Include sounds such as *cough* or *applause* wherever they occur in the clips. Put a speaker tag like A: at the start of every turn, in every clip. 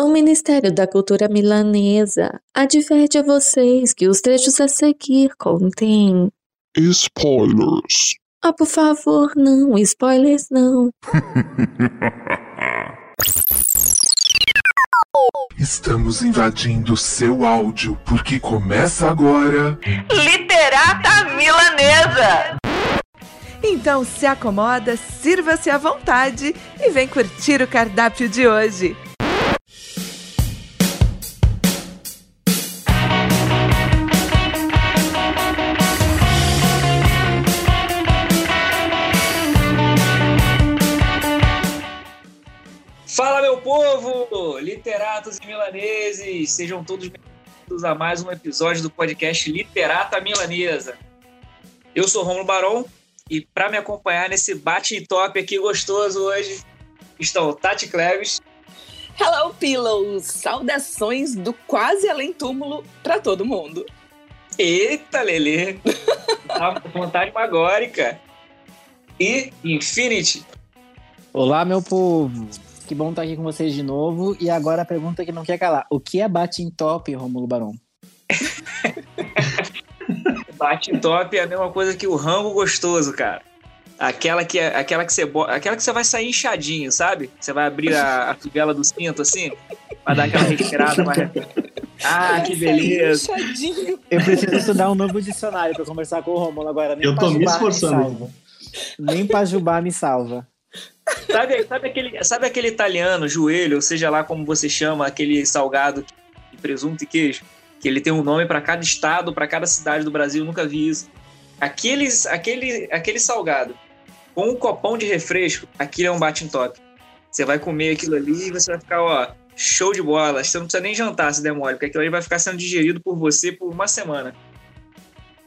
A: O Ministério da Cultura Milanesa adverte a vocês que os trechos a seguir contêm.
B: Spoilers.
A: Ah, por favor, não, spoilers não. *laughs*
B: Estamos invadindo seu áudio porque começa agora.
C: Literata Milanesa!
D: Então se acomoda, sirva-se à vontade e vem curtir o cardápio de hoje.
E: Fala, meu povo! Literatos e milaneses, sejam todos bem-vindos a mais um episódio do podcast Literata Milanesa. Eu sou Romulo Barão e para me acompanhar nesse bate top aqui gostoso hoje estão Tati Cleves.
F: Hello, Pillows! Saudações do quase além túmulo para todo mundo.
E: Eita, Lelê! *laughs* Tá com vontade magórica. E Infinity.
G: Olá, meu povo! Que bom estar aqui com vocês de novo. E agora a pergunta que não quer calar: o que é bate em top, Romulo Barão? *laughs*
E: Bate top é a mesma coisa que o rango gostoso, cara. Aquela que, é, aquela que, você, aquela que você vai sair inchadinho, sabe? Você vai abrir a, a fivela do cinto assim, vai dar aquela respirada mais. *laughs* Ah, que beleza.
G: Eu preciso estudar um novo dicionário para conversar com o Romulo agora.
H: Nem Eu tô me esforçando.
G: Me Nem pra Jubá me salva.
E: Sabe, sabe, aquele, sabe aquele italiano, joelho, ou seja lá como você chama, aquele salgado de presunto e queijo? Que ele tem um nome para cada estado, para cada cidade do Brasil, nunca vi isso. Aqueles, aquele, aquele salgado com um copão de refresco, aquilo é um bate top. Você vai comer aquilo ali e você vai ficar, ó, show de bola. Você não precisa nem jantar se der mole, porque aquilo ali vai ficar sendo digerido por você por uma semana.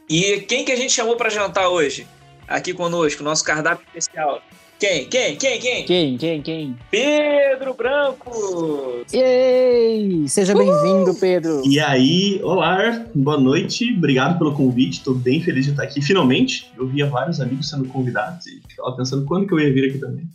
E: E quem que a gente chamou para jantar hoje? Aqui conosco, nosso cardápio especial. Quem? Quem? Quem? Quem?
G: Quem? Quem? Quem?
E: Pedro Branco!
G: Yay! Seja bem-vindo, Pedro.
H: E aí, olá, boa noite, obrigado pelo convite, estou bem feliz de estar aqui. Finalmente, eu via vários amigos sendo convidados e ficava pensando quando que eu ia vir aqui também.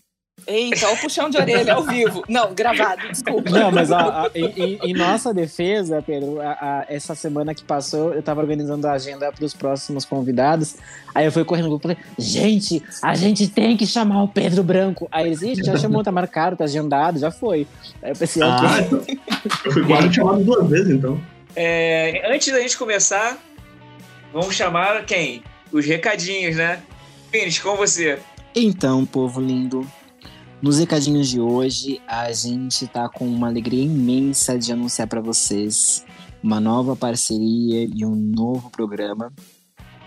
F: Eita, o puxão de orelha ao vivo. Não, gravado, desculpa.
G: Não, mas a, a, em, em, nossa defesa, Pedro, a, essa semana que passou, eu tava organizando a agenda para os próximos convidados. Aí eu fui correndo no grupo e falei, gente, a gente tem que chamar o Pedro Branco. Aí eles, gente, já chamou, tá marcado, tá agendado, já foi. Aí eu pensei,
H: ah, ok. Então, eu fui quase chamado duas vezes, então.
E: É, antes da gente começar, vamos chamar quem? Os recadinhos, né? Finish, com você.
G: Então, povo lindo, nos recadinhos de hoje, a gente tá com uma alegria imensa de anunciar para vocês uma nova parceria e um novo programa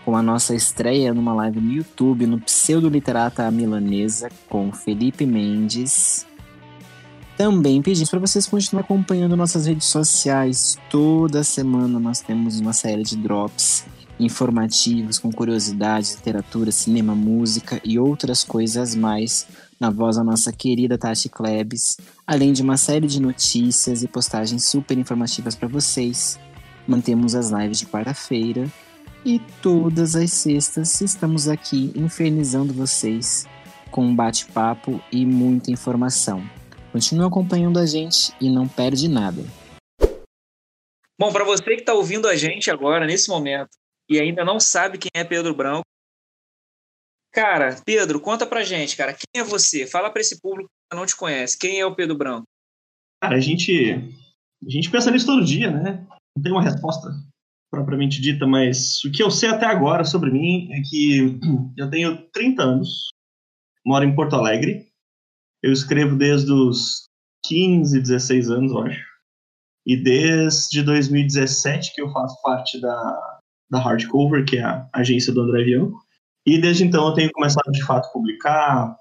G: com a nossa estreia numa live no YouTube no Pseudo Literata Milanesa com Felipe Mendes. Também pedimos para vocês continuarem acompanhando nossas redes sociais. Toda semana nós temos uma série de drops informativos com curiosidades, literatura, cinema, música e outras coisas mais na voz da nossa querida Tati Klebs, além de uma série de notícias e postagens super informativas para vocês. Mantemos as lives de quarta-feira e todas as sextas estamos aqui infernizando vocês com um bate-papo e muita informação. Continue acompanhando a gente e não perde nada.
E: Bom, para você que está ouvindo a gente agora, nesse momento, e ainda não sabe quem é Pedro Branco, Cara, Pedro, conta pra gente, cara, quem é você? Fala para esse público que não te conhece. Quem é o Pedro Branco?
H: Cara, a gente, a gente pensa nisso todo dia, né? Não tem uma resposta propriamente dita, mas o que eu sei até agora sobre mim é que *clears throat* eu tenho 30 anos, moro em Porto Alegre, eu escrevo desde os 15, 16 anos, eu acho. E desde 2017 que eu faço parte da, da Hardcover, que é a agência do André Avião. E desde então eu tenho começado de fato a publicar,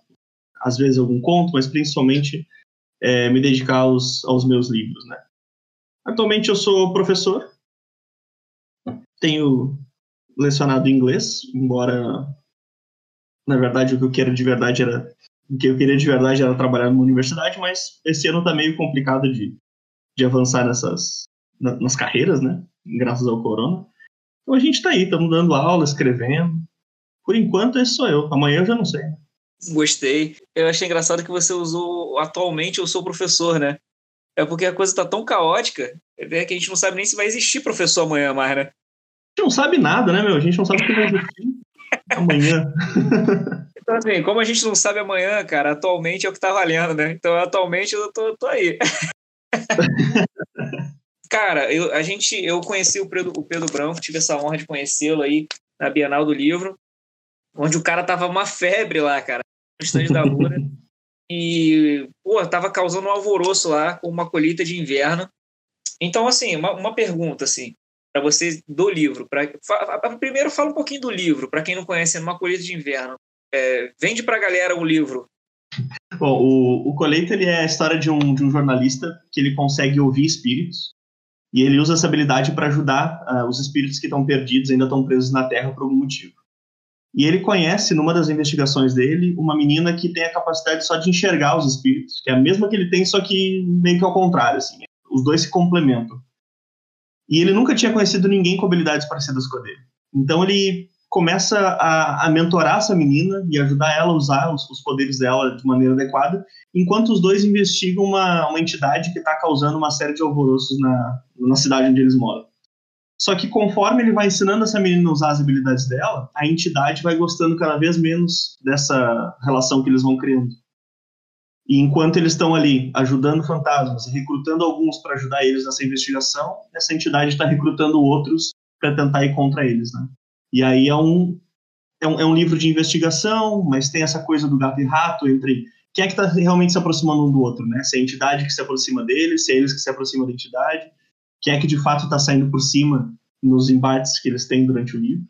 H: às vezes algum conto, mas principalmente é, me dedicar aos, aos meus livros, né? Atualmente eu sou professor, tenho lecionado inglês, embora na verdade o que eu quero de verdade era o que eu queria de verdade era trabalhar numa universidade, mas esse ano tá meio complicado de, de avançar nessas nas carreiras, né? Graças ao corona. Então a gente tá aí, estamos dando aula, escrevendo, por enquanto, esse sou eu. Amanhã eu já não sei.
E: Gostei. Eu achei engraçado que você usou atualmente eu sou professor, né? É porque a coisa tá tão caótica é que a gente não sabe nem se vai existir professor amanhã mais, né?
H: A gente não sabe nada, né, meu? A gente não sabe o que vai existir *laughs* amanhã.
E: Então, assim, como a gente não sabe amanhã, cara, atualmente é o que tá valendo, né? Então, atualmente eu tô, tô aí. *laughs* cara, eu, a gente, eu conheci o Pedro, o Pedro Branco, tive essa honra de conhecê-lo aí na Bienal do Livro, onde o cara tava uma febre lá, cara, no estande da Lura. e, pô, tava causando um alvoroço lá com uma colheita de inverno. Então, assim, uma, uma pergunta, assim, para você do livro. Pra, fa, primeiro, fala um pouquinho do livro, para quem não conhece, é uma colheita de inverno. É, vende para a galera o livro.
H: Bom, o, o Colheita ele é a história de um, de um jornalista que ele consegue ouvir espíritos e ele usa essa habilidade para ajudar uh, os espíritos que estão perdidos, ainda estão presos na Terra por algum motivo. E ele conhece, numa das investigações dele, uma menina que tem a capacidade só de enxergar os espíritos, que é a mesma que ele tem, só que meio que ao contrário, assim. Os dois se complementam. E ele nunca tinha conhecido ninguém com habilidades parecidas com a dele. Então ele começa a, a mentorar essa menina e ajudar ela a usar os, os, poderes dela de maneira adequada, enquanto os dois investigam uma, uma entidade que está causando uma série de alvoroços na, na cidade onde eles moram. Só que conforme ele vai ensinando essa menina a usar as habilidades dela, a entidade vai gostando cada vez menos dessa relação que eles vão criando. E enquanto eles estão ali ajudando fantasmas e recrutando alguns para ajudar eles nessa investigação, essa entidade está recrutando outros para tentar ir contra eles, né? E aí é um, é um, é um livro de investigação, mas tem essa coisa do gato e rato entre quem é que está realmente se aproximando um do outro, né? Se é a entidade que se aproxima deles, se é eles que se aproximam da entidade, quem é que de fato está saindo por cima nos embates que eles têm durante o livro.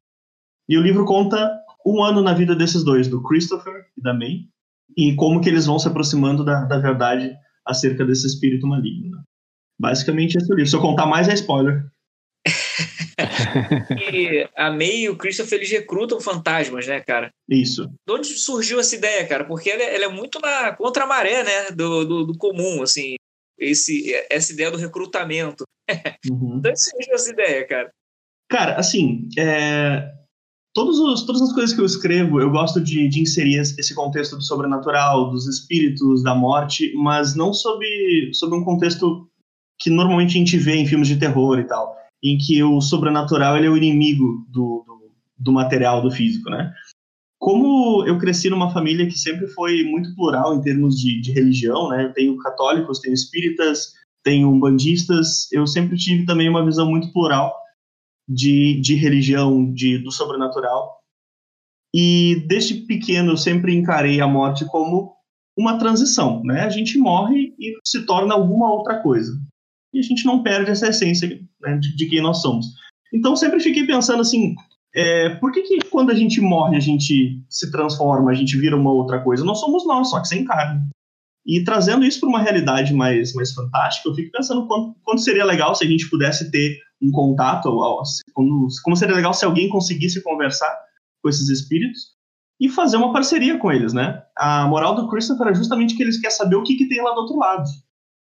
H: E o livro conta um ano na vida desses dois, do Christopher e da May, e como que eles vão se aproximando da, da verdade acerca desse espírito maligno. Né? Basicamente esse é o livro. Se eu contar mais é spoiler.
E: E a May e o Christopher eles recrutam fantasmas, né, cara?
H: Isso.
E: De onde surgiu essa ideia, cara? Porque ela, ela é muito na contra maré, né, do, do, do, comum, assim, esse, essa ideia do recrutamento. *laughs* Uhum. de onde surgiu essa ideia, cara?
H: Cara, assim, é, todos os, todas as coisas que eu escrevo, eu gosto de, de, inserir esse contexto do sobrenatural, dos espíritos, da morte, mas não sob, sob um contexto que normalmente a gente vê em filmes de terror e tal, em que o sobrenatural ele é o inimigo do, do, do material, do físico, né? Como eu cresci numa família que sempre foi muito plural em termos de, de religião, né? Eu tenho católicos, tenho espíritas, tenho umbandistas, eu sempre tive também uma visão muito plural de, de religião, de, do sobrenatural. E desde pequeno eu sempre encarei a morte como uma transição, né? A gente morre e se torna alguma outra coisa. E a gente não perde essa essência né, de, de, quem nós somos. Então sempre fiquei pensando assim, é, por que, que quando a gente morre a gente se transforma, a gente vira uma outra coisa? Nós somos nós, só que sem carne. E trazendo isso para uma realidade mais, mais fantástica, eu fico pensando quanto, quanto seria legal se a gente pudesse ter um contato, como, como seria legal se alguém conseguisse conversar com esses espíritos e fazer uma parceria com eles, né? A moral do Christopher é justamente que eles querem saber o que, que tem lá do outro lado.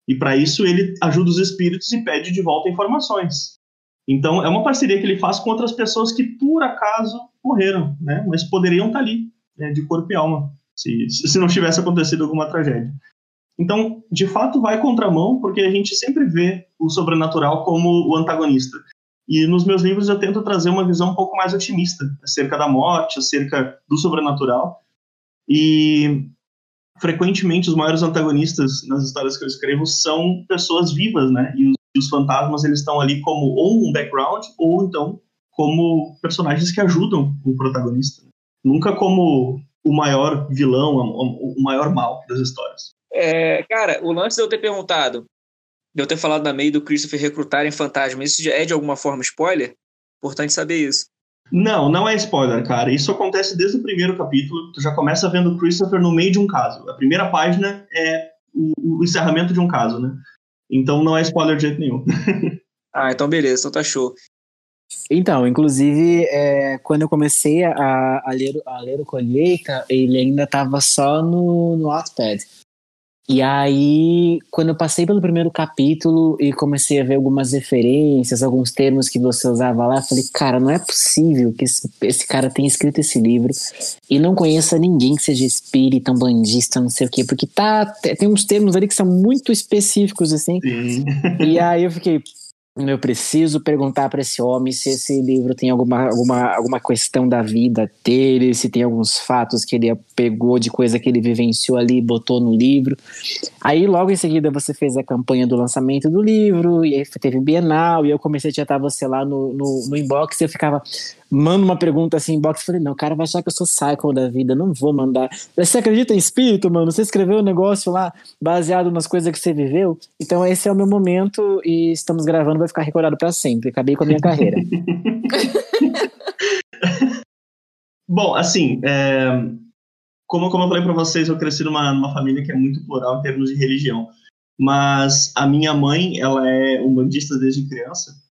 H: E para isso ele ajuda os espíritos e pede de volta informações. Então é uma parceria que ele faz com outras pessoas que por acaso morreram, né? Mas poderiam estar tá ali, né? de corpo e alma, se, se não tivesse acontecido alguma tragédia. Então, de fato, vai contramão, porque a gente sempre vê o sobrenatural como o antagonista. E nos meus livros eu tento trazer uma visão um pouco mais otimista acerca da morte, acerca do sobrenatural. E frequentemente os maiores antagonistas nas histórias que eu escrevo são pessoas vivas, né? E os, e os fantasmas eles estão ali como ou um background ou então como personagens que ajudam o protagonista. Nunca como o maior vilão, o maior mal das histórias.
E: É, cara, o lance de eu ter perguntado, de eu ter falado na meio do Christopher recrutarem fantasma, isso é de alguma forma spoiler? Importante saber isso.
H: Não, não é spoiler, cara. Isso acontece desde o primeiro capítulo. Tu já começa vendo o Christopher no meio de um caso. A primeira página é o, o encerramento de um caso, né? Então não é spoiler de jeito nenhum. *laughs*
E: ah, então beleza, então tá show.
G: Então, inclusive, é, quando eu comecei a, a, ler, a ler o Colheita, ele ainda estava só no, no Wattpad. E aí, quando eu passei pelo primeiro capítulo e comecei a ver algumas referências, alguns termos que você usava lá, eu falei, cara, não é possível que esse, esse cara tenha escrito esse livro e não conheça ninguém que seja espírita, bandista, não sei o quê, porque tá, tem uns termos ali que são muito específicos, assim.
H: Sim.
G: E aí eu fiquei, eu preciso perguntar para esse homem se esse livro tem alguma, alguma, alguma questão da vida dele, se tem alguns fatos que ele pegou de coisa que ele vivenciou ali e botou no livro. Aí logo em seguida você fez a campanha do lançamento do livro, e aí teve Bienal, e eu comecei a chatar você lá no, no, no inbox, e eu ficava, manda uma pergunta assim inbox, falei, não, o cara vai achar que eu sou cycle da vida, não vou mandar. Você acredita em espírito, mano? Você escreveu um negócio lá baseado nas coisas que você viveu? Então esse é o meu momento e estamos gravando, vai ficar recordado para sempre. Acabei com a minha carreira. *laughs*
H: Bom, assim, é, como, como eu falei para vocês, eu cresci numa, numa família que é muito plural em termos de religião. Mas a minha mãe, ela é umbandista desde criança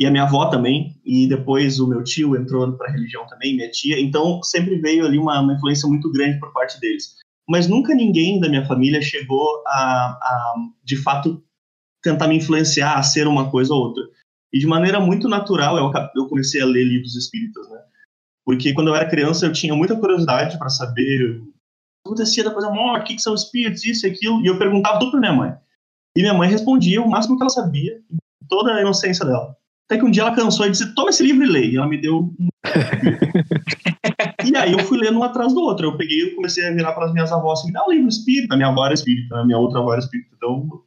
H: e a minha avó também, e depois o meu tio entrou para a religião também, minha tia, então sempre veio ali uma, uma, influência muito grande por parte deles. Mas nunca ninguém da minha família chegou a, a, de fato, tentar me influenciar a ser uma coisa ou outra. E de maneira muito natural eu, eu comecei a ler livros espíritas, né? Porque quando eu era criança eu tinha muita curiosidade para saber o que acontecia depois da morte, o que, são espíritos, isso e aquilo, e eu perguntava tudo para minha mãe. E minha mãe respondia o máximo que ela sabia, toda a inocência dela. Até que um dia ela cansou e disse: Toma esse livro e leia. E ela me deu. *laughs* E aí eu fui lendo um atrás do outro. Eu peguei e comecei a virar para as minhas avós: Me dá um livro espírita. A minha avó era espírita, a minha outra avó era espírita. Então,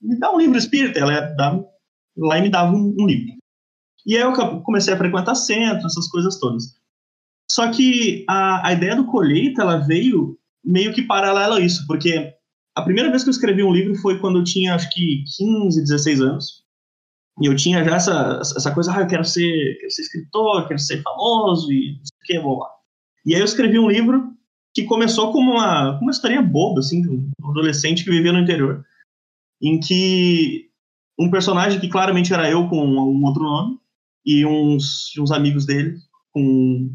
H: me dá um livro espírita. Ela ia dar... lá e me dava um, um livro. E aí eu comecei a frequentar centros, essas coisas todas. Só que a, a ideia do colheita ela veio meio que paralela a isso, porque a primeira vez que eu escrevi um livro foi quando eu tinha acho que 15, 16 anos. E eu tinha já essa, essa coisa, ah, eu quero ser, quero ser escritor, quero ser famoso e não sei o que, blá, E aí eu escrevi um livro que começou como uma, uma historinha boba, assim, de um adolescente que vivia no interior, em que um personagem que claramente era eu com um outro nome e uns, uns amigos dele com...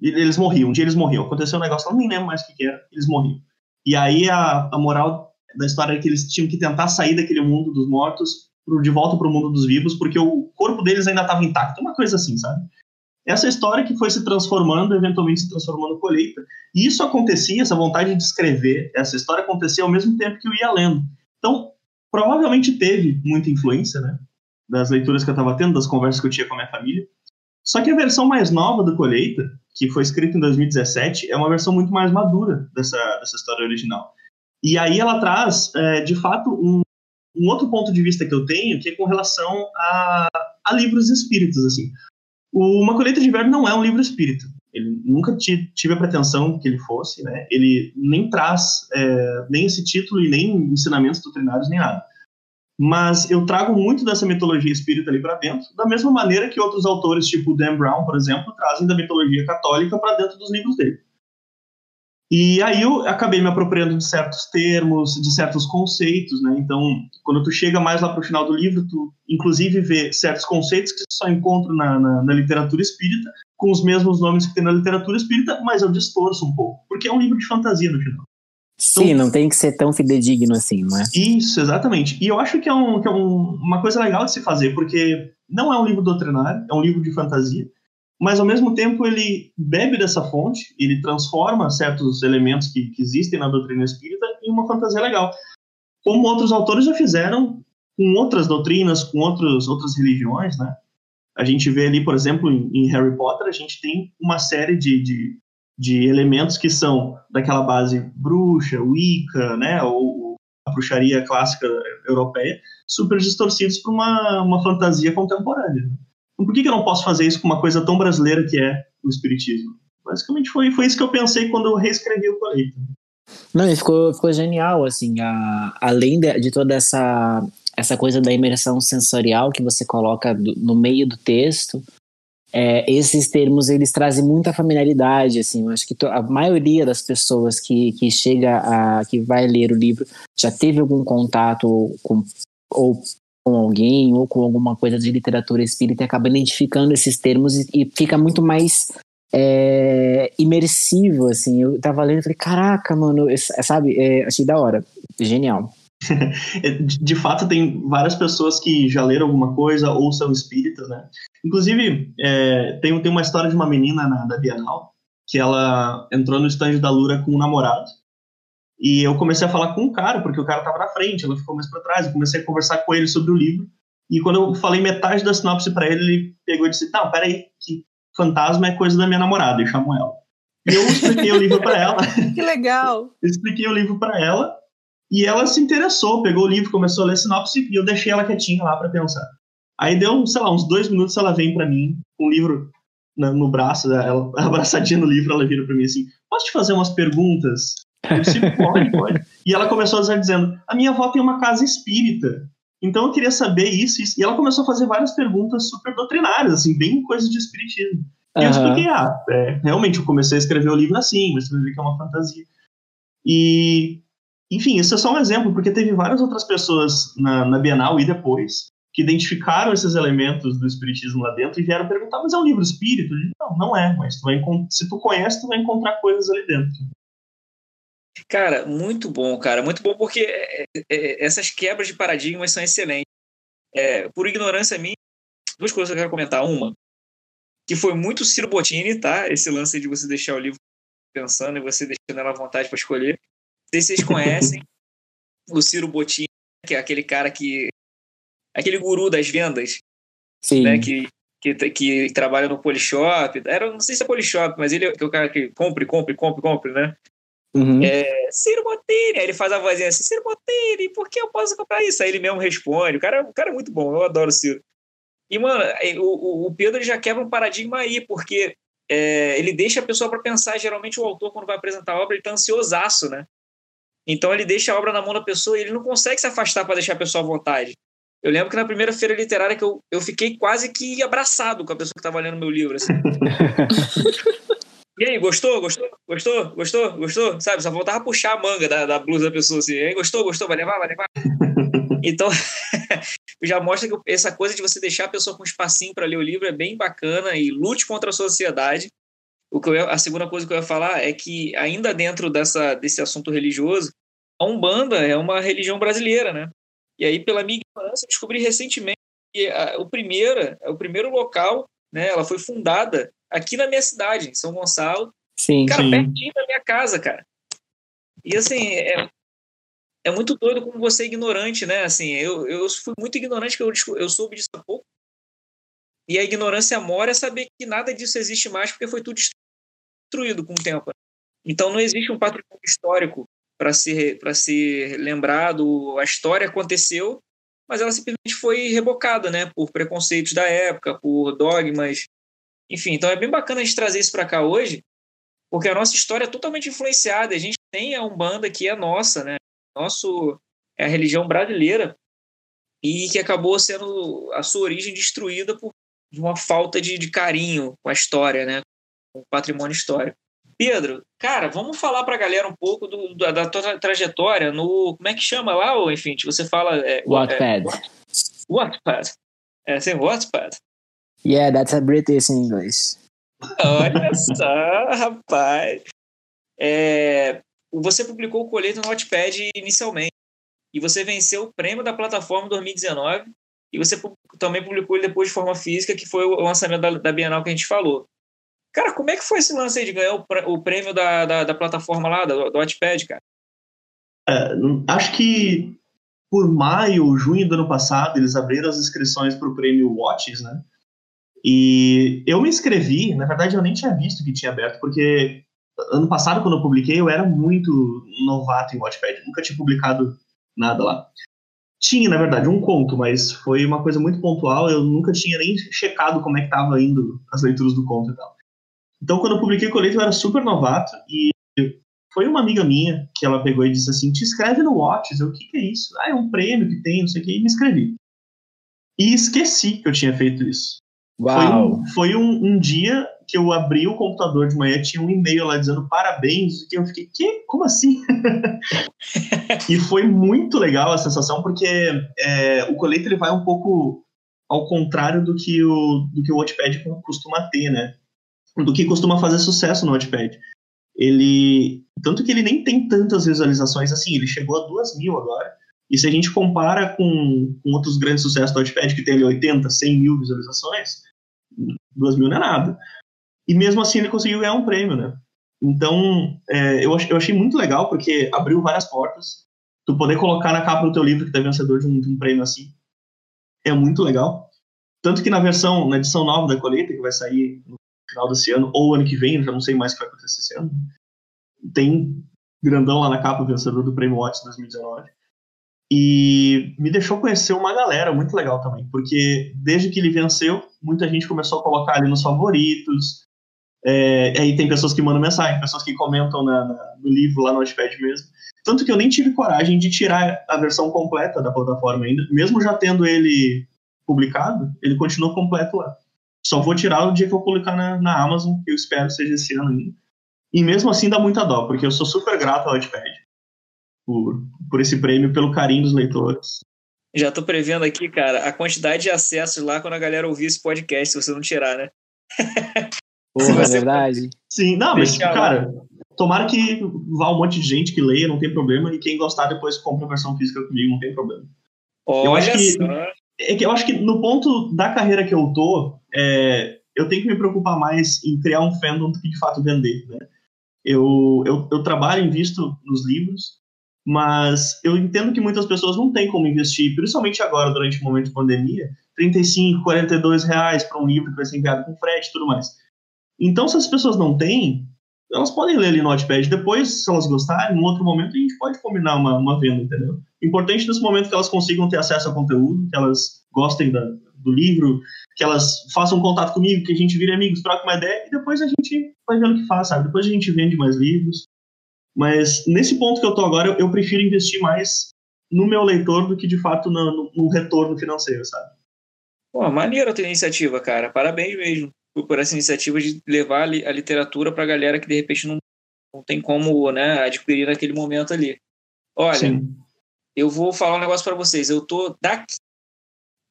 H: Eles morriam, um dia eles morriam. Aconteceu um negócio, eu nem lembro mais o que, que era, eles morriam. E aí a, a moral da história é que eles tinham que tentar sair daquele mundo dos mortos de volta para o mundo dos vivos, porque o corpo deles ainda estava intacto, uma coisa assim, sabe? Essa história que foi se transformando, eventualmente se transformando em colheita. E isso acontecia, essa vontade de escrever essa história acontecia ao mesmo tempo que eu ia lendo. Então, provavelmente teve muita influência, né? Das leituras que eu estava tendo, das conversas que eu tinha com a minha família. Só que a versão mais nova do Colheita, que foi escrita em 2017, é uma versão muito mais madura dessa, dessa história original. E aí ela traz, é, de fato, um, um outro ponto de vista que eu tenho, que é com relação a, a livros espíritas, assim. O Uma Colheita de Verbo não é um livro espírita. Ele nunca tive a pretensão que ele fosse, né? Ele nem traz é, nem esse título e nem ensinamentos doutrinários nem nada. Mas eu trago muito dessa mitologia espírita ali para dentro, da mesma maneira que outros autores, tipo Dan Brown, por exemplo, trazem da mitologia católica para dentro dos livros dele. E aí eu acabei me apropriando de certos termos, de certos conceitos, né? Então, quando tu chega mais lá para o final do livro, tu inclusive vê certos conceitos que só encontro na, na, na, literatura espírita, com os mesmos nomes que tem na literatura espírita, mas eu distorço um pouco, porque é um livro de fantasia no final.
G: Sim, então, não tem que ser tão fidedigno assim, não é?
H: Isso, exatamente. E eu acho que é, um, que é um, uma coisa legal de se fazer, porque não é um livro doutrinário, é um livro de fantasia, mas ao mesmo tempo ele bebe dessa fonte, ele transforma certos elementos que, que existem na doutrina espírita em uma fantasia legal. Como outros autores já fizeram com outras doutrinas, com outros, outras religiões, né? A gente vê ali, por exemplo, em, em Harry Potter, a gente tem uma série de, de, de, elementos que são daquela base bruxa, Wicca, né? Ou a bruxaria clássica europeia, super distorcidos para uma, uma fantasia contemporânea. Por que, que eu não posso fazer isso com uma coisa tão brasileira que é o Espiritismo? Basicamente foi, foi isso que eu pensei quando eu reescrevi o Colheita.
G: Não, e ficou, ficou genial, assim, a, além de, de, toda essa, essa coisa da imersão sensorial que você coloca do, no meio do texto, é, esses termos, eles trazem muita familiaridade, assim, eu acho que a maioria das pessoas que, que chega a, que vai ler o livro já teve algum contato com, ou com alguém ou com alguma coisa de literatura espírita e acaba identificando esses termos e, e fica muito mais é, imersivo, assim. Eu tava lendo e falei, caraca, mano, sabe? É, achei da hora. Genial. *laughs*
H: De de fato, tem várias pessoas que já leram alguma coisa ou são espíritas, né? Inclusive, é, tem, tem uma história de uma menina na, da Bienal que ela entrou no stand da Lura com um namorado. E eu comecei a falar com o cara, porque o cara tava na frente, ela ficou mais pra trás. Eu comecei a conversar com ele sobre o livro. E quando eu falei metade da sinopse pra ele, ele pegou e disse: Não, peraí, que fantasma é coisa da minha namorada, e chamou ela. E eu expliquei o livro pra ela. *laughs*
F: Que legal!
H: Eu *laughs* expliquei o livro pra ela e ela se interessou, pegou o livro, começou a ler sinopse e eu deixei ela quietinha lá pra pensar. Aí deu, sei lá, uns dois minutos ela vem pra mim com o livro na- no braço, ela *laughs* abraçadinha no livro, ela vira pra mim assim: Posso te fazer umas perguntas? Eu Pode, pode. E ela começou a dizer, dizendo: A minha avó tem uma casa espírita. Então eu queria saber isso, isso. E ela começou a fazer várias perguntas super doutrinárias, assim, bem coisas de espiritismo. E eu
G: Aham.
H: expliquei, ah, é, realmente eu comecei a escrever o livro assim, mas você vai ver que é uma fantasia. E, enfim, isso é só um exemplo, porque teve várias outras pessoas na, na Bienal e depois que identificaram esses elementos do espiritismo lá dentro e vieram perguntar, mas é um livro espírito? Eu disse, não, não é, mas tu vai se tu conhece, tu vai encontrar coisas ali dentro.
E: Cara, muito bom, cara. Muito bom porque é, é, essas quebras de paradigmas são excelentes. É, por ignorância minha, duas coisas que eu quero comentar. Uma, que foi muito Ciro Bottini, tá? Esse lance de você deixar o livro pensando e você deixando ela à vontade para escolher. Não sei se vocês conhecem o Ciro Bottini, que é aquele cara que. aquele guru das vendas,
G: Sim.
E: né? Que, que, que trabalha no Polishop. Era, não sei se é Polishop, mas ele é o cara que compre, compre, compre, compre, né?
G: Uhum.
E: É, Ciro Bottini. Aí ele faz a vozinha assim, Ciro Bottini, por que eu posso comprar isso? Aí ele mesmo responde. O cara, o cara é muito bom, eu adoro o Ciro. E, mano, o, o- Pedro já quebra um paradigma aí, porque é, ele deixa a pessoa para pensar. Geralmente o autor, quando vai apresentar a obra, ele tá ansiosaço, né? Então ele deixa a obra na mão da pessoa e ele não consegue se afastar para deixar a pessoa à vontade. Eu lembro que na primeira feira literária que eu, eu fiquei quase que abraçado com a pessoa que estava lendo meu livro. Assim. *laughs* E aí, gostou? Gostou? Gostou? Gostou? Gostou? Sabe? Só faltava puxar a manga da, da blusa da pessoa assim. E aí, gostou? Gostou? Vai levar? Vai levar? *laughs* Então, *laughs* já mostra que essa coisa de você deixar a pessoa com um espacinho para ler o livro é bem bacana e lute contra a sociedade. O que eu a segunda coisa que eu ia falar é que, ainda dentro dessa, desse assunto religioso, a Umbanda é uma religião brasileira, né? E aí, pela minha ignorância, eu descobri recentemente que a, o, primeira, o primeiro local, né, ela foi fundada aqui na minha cidade, em São Gonçalo,
G: Sim.
E: cara,
H: Sim.
E: pertinho da minha casa, cara. E assim, é, é muito doido como você é ignorante, né? Assim, eu, eu fui muito ignorante, que eu, eu soube disso há pouco. E a ignorância mora é saber que nada disso existe mais, porque foi tudo destruído com o tempo. Então não existe um patrimônio histórico para ser, para ser lembrado. A história aconteceu, mas ela simplesmente foi rebocada, né? Por preconceitos da época, por dogmas. Enfim, então é bem bacana a gente trazer isso para cá hoje, porque a nossa história é totalmente influenciada. A gente tem a Umbanda que é nossa, né? Nosso é a religião brasileira e que acabou sendo a sua origem destruída por uma falta de, de carinho com a história, né? Com o patrimônio histórico. Pedro, cara, vamos falar para a galera um pouco do, da, da tua tra- trajetória no como é que chama lá, ou enfim, você fala é,
G: Wattpad.
E: é, Wattpad. É, assim, Wattpad.
G: Yeah, that's a British in English.
E: Olha *laughs* só, rapaz. É, você publicou o colete no Notepad inicialmente. E você venceu o prêmio da plataforma em 2019. E você também publicou ele depois de forma física, que foi o lançamento da, da Bienal que a gente falou. Cara, como é que foi esse lance aí de ganhar o, prê- o prêmio da, da, da plataforma lá, do, do Notepad, cara?
H: É, acho que por maio, junho do ano passado, eles abriram as inscrições para o prêmio Watches, né? E eu me inscrevi, na verdade eu nem tinha visto que tinha aberto, porque ano passado, quando eu publiquei, eu era muito novato em Watchpad, nunca tinha publicado nada lá. Tinha, na verdade, um conto, mas foi uma coisa muito pontual, eu nunca tinha nem checado como é que estava indo as leituras do conto e tal. Então, quando eu publiquei o colete, eu era super novato e foi uma amiga minha que ela pegou e disse assim: te inscreve no Watches. Eu, o que, que é isso? Ah, é um prêmio que tem, não sei o que, e me inscrevi. E esqueci que eu tinha feito isso. Foi,
G: Uau!
H: um, foi um, um dia que eu abri o computador de manhã, tinha um e-mail lá dizendo parabéns, e eu fiquei, que? Como assim? *laughs* e foi muito legal a sensação, porque é, o colete ele vai um pouco ao contrário do que o, do que o Watchpad costuma ter, né? do que costuma fazer sucesso no Notepad. Ele. Tanto que ele nem tem tantas visualizações assim, ele chegou a duas mil agora. E se a gente compara com, com outros grandes sucessos do Notepad, que tem ali 80, 100 mil visualizações, duas mil não é nada. E mesmo assim ele conseguiu ganhar um prêmio, né? Então, é, eu, eu achei muito legal, porque abriu várias portas. Tu poder colocar na capa do teu livro que tu é vencedor de um, de um prêmio assim, é muito legal. Tanto que na versão, na edição nova da colheita, que vai sair no final desse ano, ou ano que vem, já não sei mais o que vai acontecer esse ano, tem grandão lá na capa vencedor do Prêmio Watts 2019. E me deixou conhecer uma galera muito legal também, porque desde que ele venceu, muita gente começou a colocar ali nos favoritos. É, aí tem pessoas que mandam mensagem, pessoas que comentam na, na, no livro lá no Notepad mesmo. Tanto que eu nem tive coragem de tirar a versão completa da plataforma ainda, mesmo já tendo ele publicado, ele continua completo lá. Só vou tirar o dia que eu publicar na, na Amazon, que eu espero seja esse ano ainda. E mesmo assim dá muita dó, porque eu sou super grato ao Notepad por, por esse prêmio, pelo carinho dos leitores.
E: Já tô prevendo aqui, cara, a quantidade de acessos lá quando a galera ouvir esse podcast, se você não tirar, né?
G: Porra, é verdade.
H: Sim, não, mas, cara, tomara que vá um monte de gente que leia, não tem problema, e quem gostar depois compra a versão física comigo, não tem problema.
E: Olha
H: eu acho que,
E: só.
H: é que eu acho que no ponto da carreira que eu tô, é, eu tenho que me preocupar mais em criar um fandom do que de fato vender, né? Eu, eu, eu trabalho, invisto nos livros, mas eu entendo que muitas pessoas não têm como investir, principalmente agora, durante o momento de pandemia, 35, 42 reais para um livro que vai ser enviado com frete e tudo mais. Então, se as pessoas não têm, elas podem ler ali no Notepad. Depois, se elas gostarem, em outro momento, a gente pode combinar uma, uma venda, entendeu? Importante nesse momento que elas consigam ter acesso ao conteúdo, que elas gostem da, do livro, que elas façam contato comigo, que a gente vire amigos, troque uma ideia, e depois a gente vai vendo o que faz, sabe? Depois a gente vende mais livros. Mas nesse ponto que eu tô agora, eu, eu prefiro investir mais no meu leitor do que de fato no, no, no retorno financeiro, sabe?
E: Pô, maneiro a tua iniciativa, cara. Parabéns mesmo por- essa iniciativa de levar a li- a literatura pra galera que de repente não, não tem como né, adquirir naquele momento ali. Olha,
H: Sim.
E: eu vou falar um negócio pra vocês. Eu tô daqui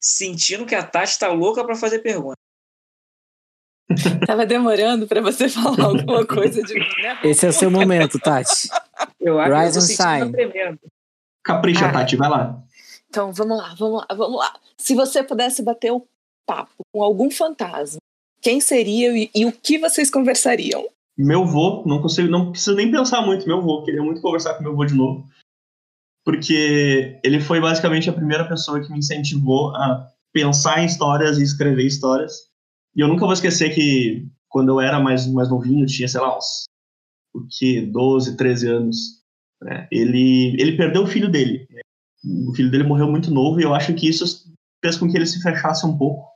E: sentindo que a Tati tá louca pra fazer pergunta. *laughs*
F: Tava demorando pra você falar alguma coisa de mim, né?
G: Esse é o seu momento, Tati.
E: Eu acho
G: Rise and shine.
H: Capricha,
F: Ah.
H: Tati, vai lá.
F: Então, vamos lá, vamos lá, vamos lá. Se você pudesse bater o papo com algum fantasma, quem seria e, e o que vocês conversariam?
H: Meu vô, não consigo, não preciso nem pensar muito, meu vô, queria muito conversar com meu vô de novo. Porque ele foi basicamente a primeira pessoa que me incentivou a pensar em histórias e escrever histórias. E eu nunca vou esquecer que quando eu era mais, mais novinho, tinha, sei lá, uns o que, 12, 13 anos, né, ele, ele perdeu o filho dele. O filho dele morreu muito novo e eu acho que isso fez com que ele se fechasse um pouco.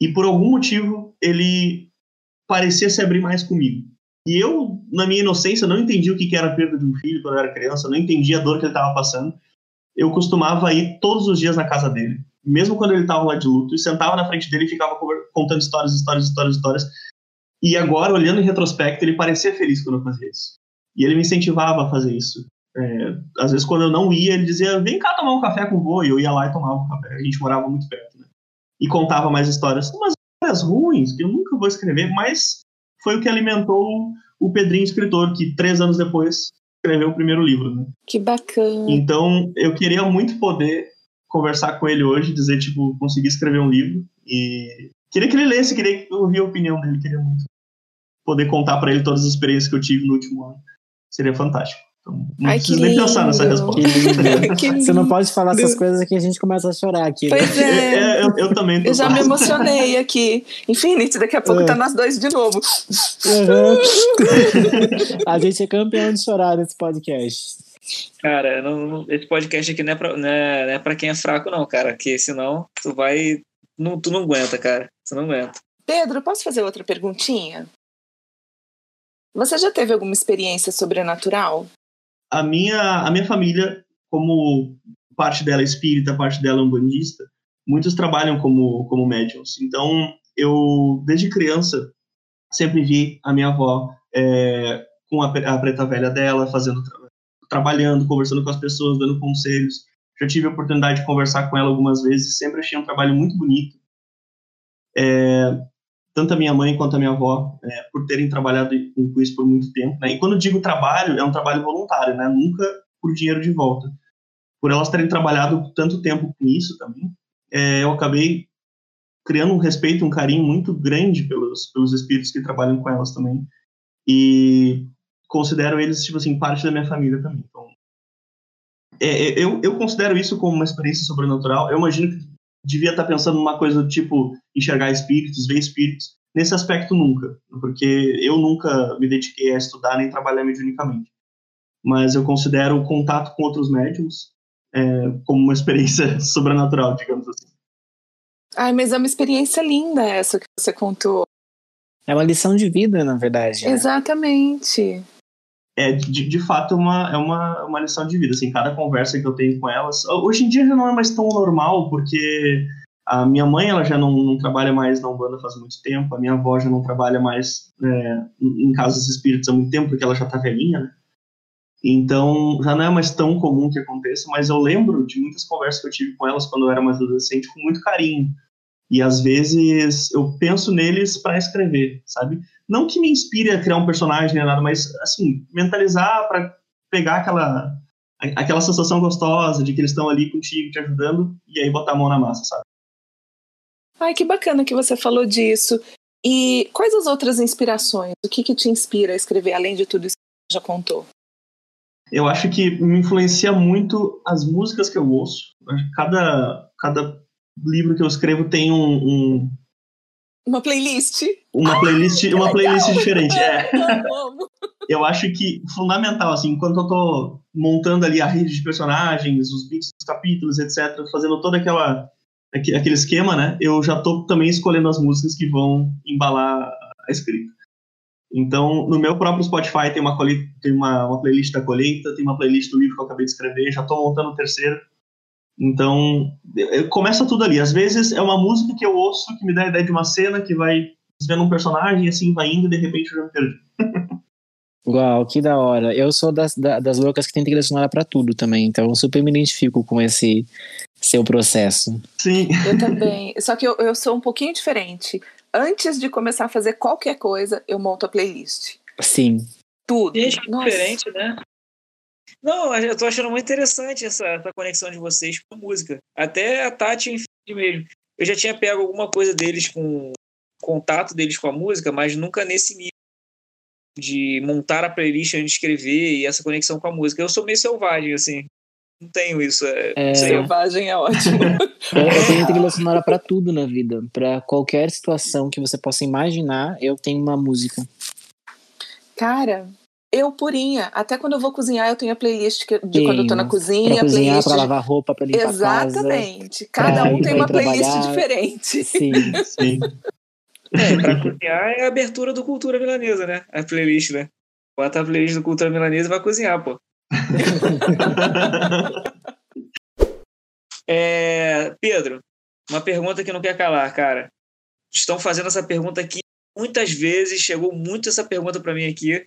H: E por algum motivo, ele parecia se abrir mais comigo. E eu, na minha inocência, não entendi o que era a perda de um filho quando eu era criança, não entendi a dor que ele estava passando. Eu costumava ir todos os dias na casa dele, mesmo quando ele estava lá de luto, e sentava na frente dele e ficava contando histórias, histórias, histórias, histórias. E agora, olhando em retrospecto, ele parecia feliz quando eu fazia isso. E ele me incentivava a fazer isso. É, às vezes, quando eu não ia, ele dizia: Vem cá tomar um café com o vô, e eu ia lá e tomava um café. A gente morava muito perto, né? E contava mais histórias. Umas histórias ruins, que eu nunca vou escrever, mas foi o que alimentou o Pedrinho escritor, que três anos depois escreveu o primeiro livro, né?
F: Que bacana.
H: Então, eu queria muito poder conversar com ele hoje, dizer, tipo, consegui escrever um livro e queria que ele lesse, queria ouvir a opinião dele, queria muito poder contar para ele todas as experiências que eu tive no último ano. Seria fantástico. Então, não
F: Ai,
H: preciso nem pensar nessa
F: lindo. *laughs*
H: resposta.
G: Lindo. Você não pode falar essas coisas que a gente começa a chorar aqui. né?
F: Pois *laughs* é.
H: É, eu, eu também tô
F: Eu já me emocionei aqui. Infinite, daqui a pouco
G: É.
F: tá nós dois de novo.
G: Uhum. *laughs* a gente é campeão de chorar nesse podcast.
E: Cara, não- não- esse podcast aqui não é, pra, não, é, não é pra quem é fraco, não, cara. Porque senão tu vai. Não, tu não aguenta, cara. Tu não aguenta.
F: Pedro, posso fazer outra perguntinha? Você já teve alguma experiência sobrenatural?
H: a minha, a minha família, como parte dela é espírita, parte dela é umbandista, muitos trabalham como, como médiums. Então, eu, desde criança, sempre vi a minha avó é, com a, a preta velha dela, fazendo, trabalhando, conversando com as pessoas, dando conselhos. Já tive a oportunidade de conversar com ela algumas vezes, sempre achei um trabalho muito bonito. É, tanto a minha mãe quanto a minha avó, é, por terem trabalhado com isso por muito tempo. Né? E quando eu digo trabalho, é um trabalho voluntário, né? nunca por dinheiro de volta. Por elas terem trabalhado tanto tempo com isso também, é, eu acabei criando um respeito, um carinho muito grande pelos, pelos espíritos que trabalham com elas também. E considero eles, tipo assim, parte da minha família também. Então, é, é eu, eu considero isso como uma experiência sobrenatural. Eu imagino que devia estar pensando numa coisa do tipo enxergar espíritos, ver espíritos. Nesse aspecto, nunca, porque eu nunca me dediquei a estudar nem trabalhar mediunicamente. Mas eu considero o contato com outros médiums é, como uma experiência *laughs* sobrenatural, digamos assim.
F: Ai, mas é uma experiência linda essa que você contou.
G: É uma lição de vida, na verdade. Né?
F: Exatamente.
H: É, de, de fato, uma, é uma, uma lição de vida. Assim, cada conversa que eu tenho com elas. Hoje em dia já não é mais tão normal, porque a minha mãe ela já não, não trabalha mais na Umbanda faz muito tempo, a minha avó já não trabalha mais é, em casas espíritas há muito tempo, porque ela já tá velhinha, né? Então, já não é mais tão comum que aconteça, mas eu lembro de muitas conversas que eu tive com elas quando eu era mais adolescente com muito carinho. E às vezes eu penso neles para escrever, sabe? Não que me inspire a criar um personagem nem nada, mas assim, mentalizar para pegar aquela aquela sensação gostosa de que eles estão ali contigo, te ajudando, e aí botar a mão na massa, sabe?
F: Ai, que bacana que você falou disso. E quais as outras inspirações? O que, que te inspira a escrever, além de tudo isso que você já contou?
H: Eu acho que me influencia muito as músicas que eu ouço. Cada, cada livro que eu escrevo tem um, um
F: uma playlist.
H: Uma playlist, ah, uma playlist diferente. É. *laughs* eu acho que fundamental, assim, enquanto eu tô montando ali a rede de personagens, os beats dos capítulos, etc., fazendo toda aquela aquele esquema, né? Eu já tô também escolhendo as músicas que vão embalar a escrita. Então, no meu próprio Spotify tem uma, tem uma, uma playlist da colheita, tem uma playlist do livro que eu acabei de escrever, já estou montando o terceiro. Então, começa tudo ali. Às vezes é uma música que eu ouço que me dá a ideia de uma cena que vai vendo um personagem e assim vai indo e de repente eu já me perdi. *laughs*
G: Uau, que da hora. Eu sou das, das loucas que tem trilha sonora pra tudo também, então eu super me identifico com esse seu processo.
H: Sim.
F: Eu *laughs* também. Só que eu, eu sou um pouquinho diferente. Antes de começar a fazer qualquer coisa, eu monto a playlist.
G: Sim.
F: Tudo.
E: Gente, Nossa. diferente, né? Não, eu tô achando muito interessante essa, essa conexão de vocês com a música. Até a Tati e mesmo. Eu já tinha pego alguma coisa deles com contato deles com a música, mas nunca nesse nível de montar a playlist antes de escrever e essa conexão com a música. Eu sou meio selvagem, assim. Não tenho isso. É,
F: é... Selvagem é ótimo.
G: eu, *laughs* eu tenho trilha sonora pra tudo na vida. Pra qualquer situação que você possa imaginar, eu tenho uma música.
F: Cara, eu purinha. Até quando eu vou cozinhar, eu tenho a playlist de tenho. quando eu tô na cozinha.
G: Pra cozinhar,
F: playlist
G: pra lavar roupa, pra limpar
F: Exatamente. Casa, Cada um tem uma playlist trabalhar. diferente.
G: Sim, sim.
E: É, pra *laughs* cozinhar é a abertura do Cultura Milanesa, né? A playlist, né? Bota a playlist do Cultura Milanesa e vai cozinhar, pô. *laughs* é, Pedro, uma pergunta que não quer calar, cara. Estão fazendo essa pergunta aqui muitas vezes, chegou muito essa pergunta para mim aqui.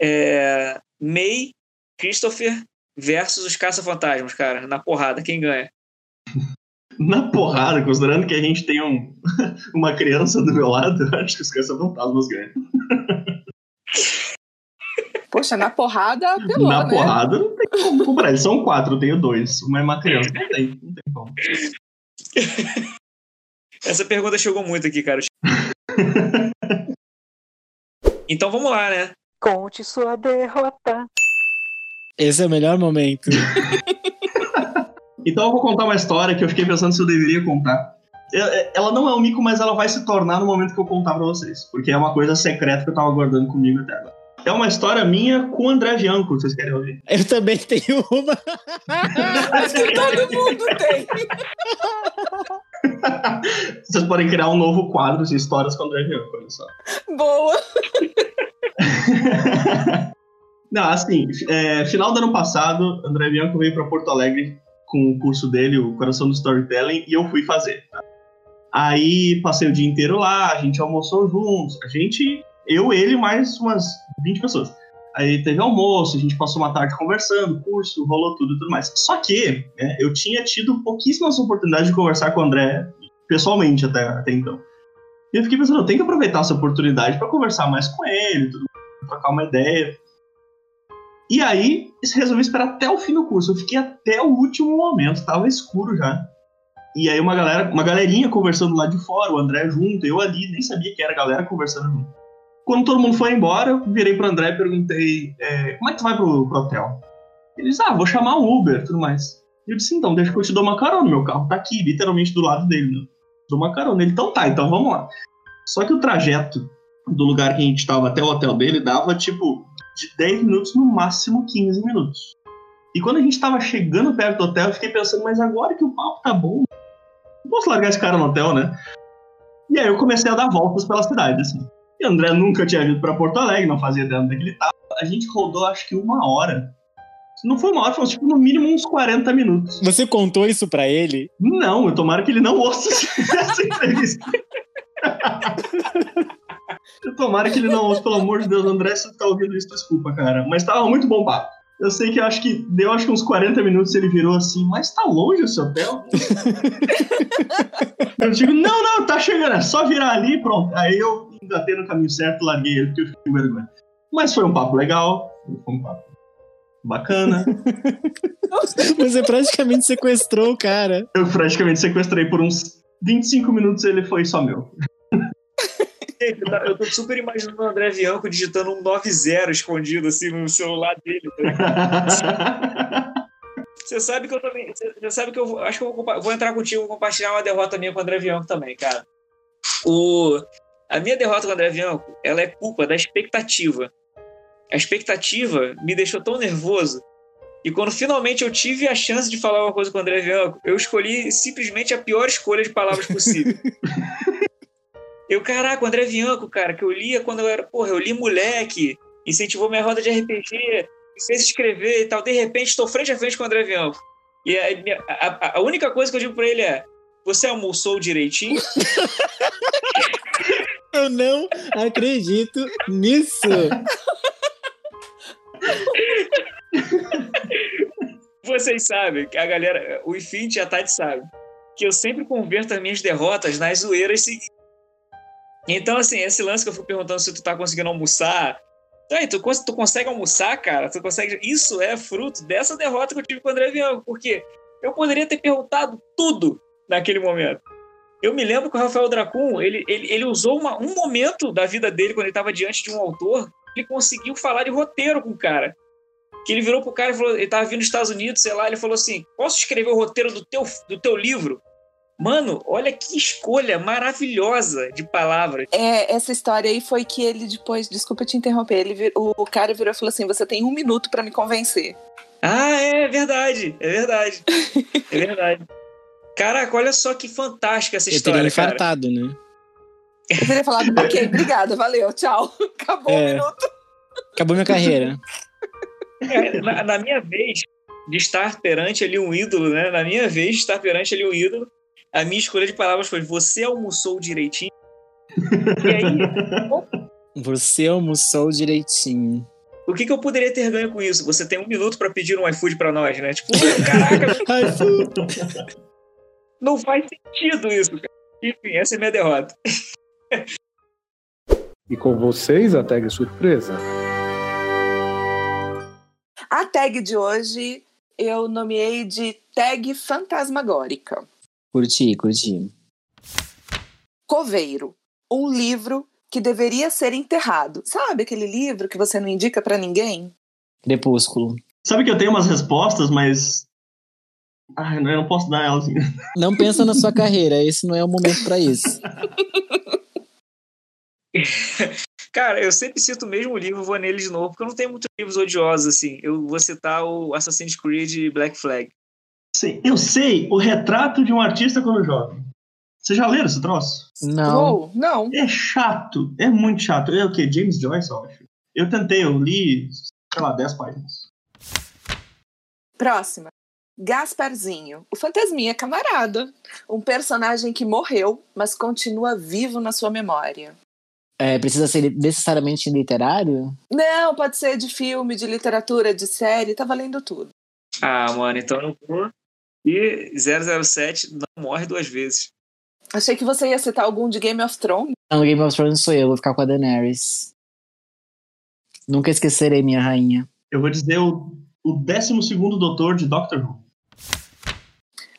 E: É, May, Christopher versus os Caça-Fantasmas, cara, na porrada, quem ganha? *laughs*
H: Na porrada, considerando que a gente tem um, *laughs* uma criança do meu lado, acho que os Caça-Fantasmas ganham. *laughs*
F: Poxa, na porrada, apelou,
H: Na
F: né?
H: porrada não tem como comprar. Eles são quatro, eu tenho dois. Uma é uma criança. Não tem, não tem como.
E: Essa pergunta chegou muito aqui, cara. então vamos lá, né?
C: Conte sua derrota.
G: Esse é o melhor momento. *laughs*
H: então eu vou contar uma história que eu fiquei pensando se eu deveria contar. Ela não é um mico, mas ela vai se tornar no momento que eu contar pra vocês. Porque é uma coisa secreta que eu tava guardando comigo até agora. É uma história minha com o André Bianco, vocês querem ouvir?
G: Eu também tenho uma.
F: Acho que todo mundo tem. *laughs*
H: Vocês podem criar um novo quadro de histórias com o André Bianco, olha só.
F: Boa! *laughs*
H: Não, assim, é, final do ano passado, André Bianco veio para Porto Alegre com o curso dele, o Coração do Storytelling, e eu fui fazer. Aí passei o dia inteiro lá, a gente almoçou juntos, a gente eu, ele, mais umas 20 pessoas. Aí teve almoço, a gente passou uma tarde conversando, curso, rolou tudo e tudo mais. Só que né, eu tinha tido pouquíssimas oportunidades de conversar com o André pessoalmente até, até então. E eu fiquei pensando, eu tenho que aproveitar essa oportunidade para conversar mais com ele, trocar uma ideia. E aí, resolvi esperar até o fim do curso. Eu fiquei até o último momento, tava escuro já. E aí uma galera, uma galerinha conversando lá de fora, o André junto, eu ali, nem sabia que era a galera conversando junto. Quando todo mundo foi embora, eu virei pro André e perguntei, é, como é que tu vai pro, pro hotel? Ele disse, ah, vou chamar um Uber tudo mais. Eu disse, então, deixa que eu te dou uma carona, meu carro tá aqui, literalmente do lado dele, né? Dou uma carona. Ele, então tá, então vamos lá. Só que o trajeto do lugar que a gente tava até o hotel dele dava, tipo, de 10 minutos, no máximo 15 minutos. E quando a gente tava chegando perto do hotel, eu fiquei pensando, mas agora que o papo tá bom, não posso largar esse cara no hotel, né? E aí eu comecei a dar voltas pela cidade, assim. E o André nunca tinha ido para Porto Alegre, não fazia ideia onde é tava. A gente rodou acho que uma hora. Não foi uma hora, foi tipo, no mínimo uns 40 minutos.
G: Você contou isso pra ele?
H: Não, eu tomara que ele não ouça *laughs* essa entrevista. eu tomara que ele não ouça, pelo amor de Deus, André, se você tá ouvindo isso, desculpa, cara. Mas tava muito bom papo. Eu sei que eu acho que deu acho que uns 40 minutos ele virou assim, mas tá longe esse hotel? *laughs* eu digo, não, não, tá chegando, é só virar ali e pronto. Aí eu engatei no caminho certo, larguei ele, porque eu fiquei com vergonha. Mas foi um papo legal, foi um papo bacana. *laughs*
G: Você praticamente sequestrou o cara.
H: Eu praticamente sequestrei por uns 25 minutos, ele foi só meu.
E: Eu tô super imaginando o André Bianco digitando um 90 escondido assim no celular dele. Tá *laughs* você sabe que eu também. Você sabe que eu acho que eu vou, vou entrar contigo e compartilhar uma derrota minha com o André Bianco também, cara. O, a minha derrota com o André Bianco, ela é culpa da expectativa. A expectativa me deixou tão nervoso e quando finalmente eu tive a chance de falar uma coisa com o André Bianco, eu escolhi simplesmente a pior escolha de palavras possível. *laughs* Eu, caraca, o André Bianco, cara, que eu lia quando eu era, porra, eu li moleque, incentivou minha roda de RPG, me fez escrever e tal. De repente, estou frente a frente com o André Bianco. E a, a, a única coisa que eu digo pra ele é: Você almoçou direitinho? *laughs*
G: eu não acredito nisso. *laughs* *laughs*
E: Vocês sabem, a galera, o Infinity e a Tati sabe, que eu sempre converto as minhas derrotas nas zoeiras seguintes. Então, assim, esse lance que eu fui perguntando se tu tá conseguindo almoçar. Aí, tu, tu consegue almoçar, cara? Tu consegue. Isso é fruto dessa derrota que eu tive com o André Bianco, porque eu poderia ter perguntado tudo naquele momento. Eu me lembro que o Rafael Dracun, ele, ele, ele usou uma, um momento da vida dele, quando ele estava diante de um autor, ele conseguiu falar de roteiro com o cara. Que ele virou pro cara e falou, ele estava vindo dos Estados Unidos, sei lá, ele falou assim: posso escrever o roteiro do teu, do teu livro? Mano, olha que escolha maravilhosa de palavras.
F: É, essa história aí foi que ele depois, desculpa te interromper, ele vir, o cara virou e falou assim: você tem um minuto para me convencer.
E: Ah, é verdade, é verdade. *laughs* é verdade. Caraca, olha só que fantástica essa história.
G: teria infartado,
E: cara.
G: né?
F: Eu teria falado, ok, obrigada, valeu, tchau. *laughs* Acabou
G: É.
F: o minuto.
G: Acabou minha carreira.
E: É, na, na minha vez de estar perante ali um ídolo, né? Na minha vez de estar perante ali um ídolo, a minha escolha de palavras foi: Você almoçou direitinho? E aí, *laughs*
G: Você almoçou direitinho.
E: o que, que eu poderia ter ganho com isso? Você tem um minuto pra pedir um iFood pra nós, né? Tipo, caraca,
G: puta. *laughs*
E: não faz sentido isso, cara. Enfim, essa é a minha derrota.
I: E com vocês, a tag surpresa.
F: A tag de hoje eu nomeei de tag fantasmagórica.
G: Curti, curti.
F: Coveiro, um livro que deveria ser enterrado. Sabe aquele livro que você não indica pra ninguém?
G: Crepúsculo.
H: Sabe que eu tenho umas respostas, mas. Ai, eu não posso dar elas.
G: Não pensa na sua carreira, esse não é o momento pra isso. *laughs* *laughs*
E: Cara, eu sempre cito o mesmo livro, vou nele de novo, porque eu não tenho muitos livros odiosos assim. Eu vou citar o Assassin's Creed Black Flag.
H: Sim, eu sei o retrato de um artista quando jovem. Vocês já leram esse troço?
G: Não.
F: Oh, não.
H: É chato, é muito chato. É o quê? James Joyce, eu acho. Eu tentei, eu li, sei lá, 10 páginas.
F: Próxima. Gasparzinho, o fantasminha camarada. Um personagem que morreu, mas continua vivo na sua memória.
G: É, precisa ser necessariamente literário?
F: Não, pode ser de filme, de literatura, de série, tá valendo tudo.
E: Ah, mano, então eu vou. E 007 não morre duas vezes.
F: Achei que você ia citar algum de Game of Thrones.
G: Não, Game of Thrones sou eu, vou ficar com a Daenerys. Nunca esquecerei minha rainha.
H: Eu vou dizer o, o 12 doutor de Doctor Who.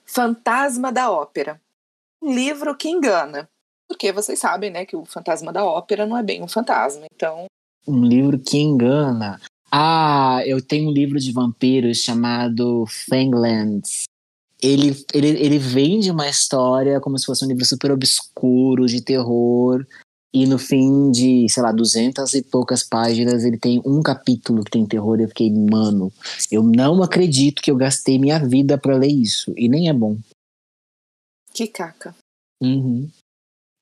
F: Fantasma da Ópera. Um livro que engana. Porque vocês sabem, né, que o fantasma da ópera não é bem um fantasma. Então,
G: Um livro que engana. Ah, eu tenho um livro de vampiros chamado Fanglands. Ele, ele, ele vende uma história como se fosse um livro super obscuro, de terror. E no fim de, sei lá, duzentas e poucas páginas, ele tem um capítulo que tem terror. E eu fiquei, mano, eu não acredito que eu gastei minha vida pra ler isso. E nem é bom.
F: que caca.
G: Uhum.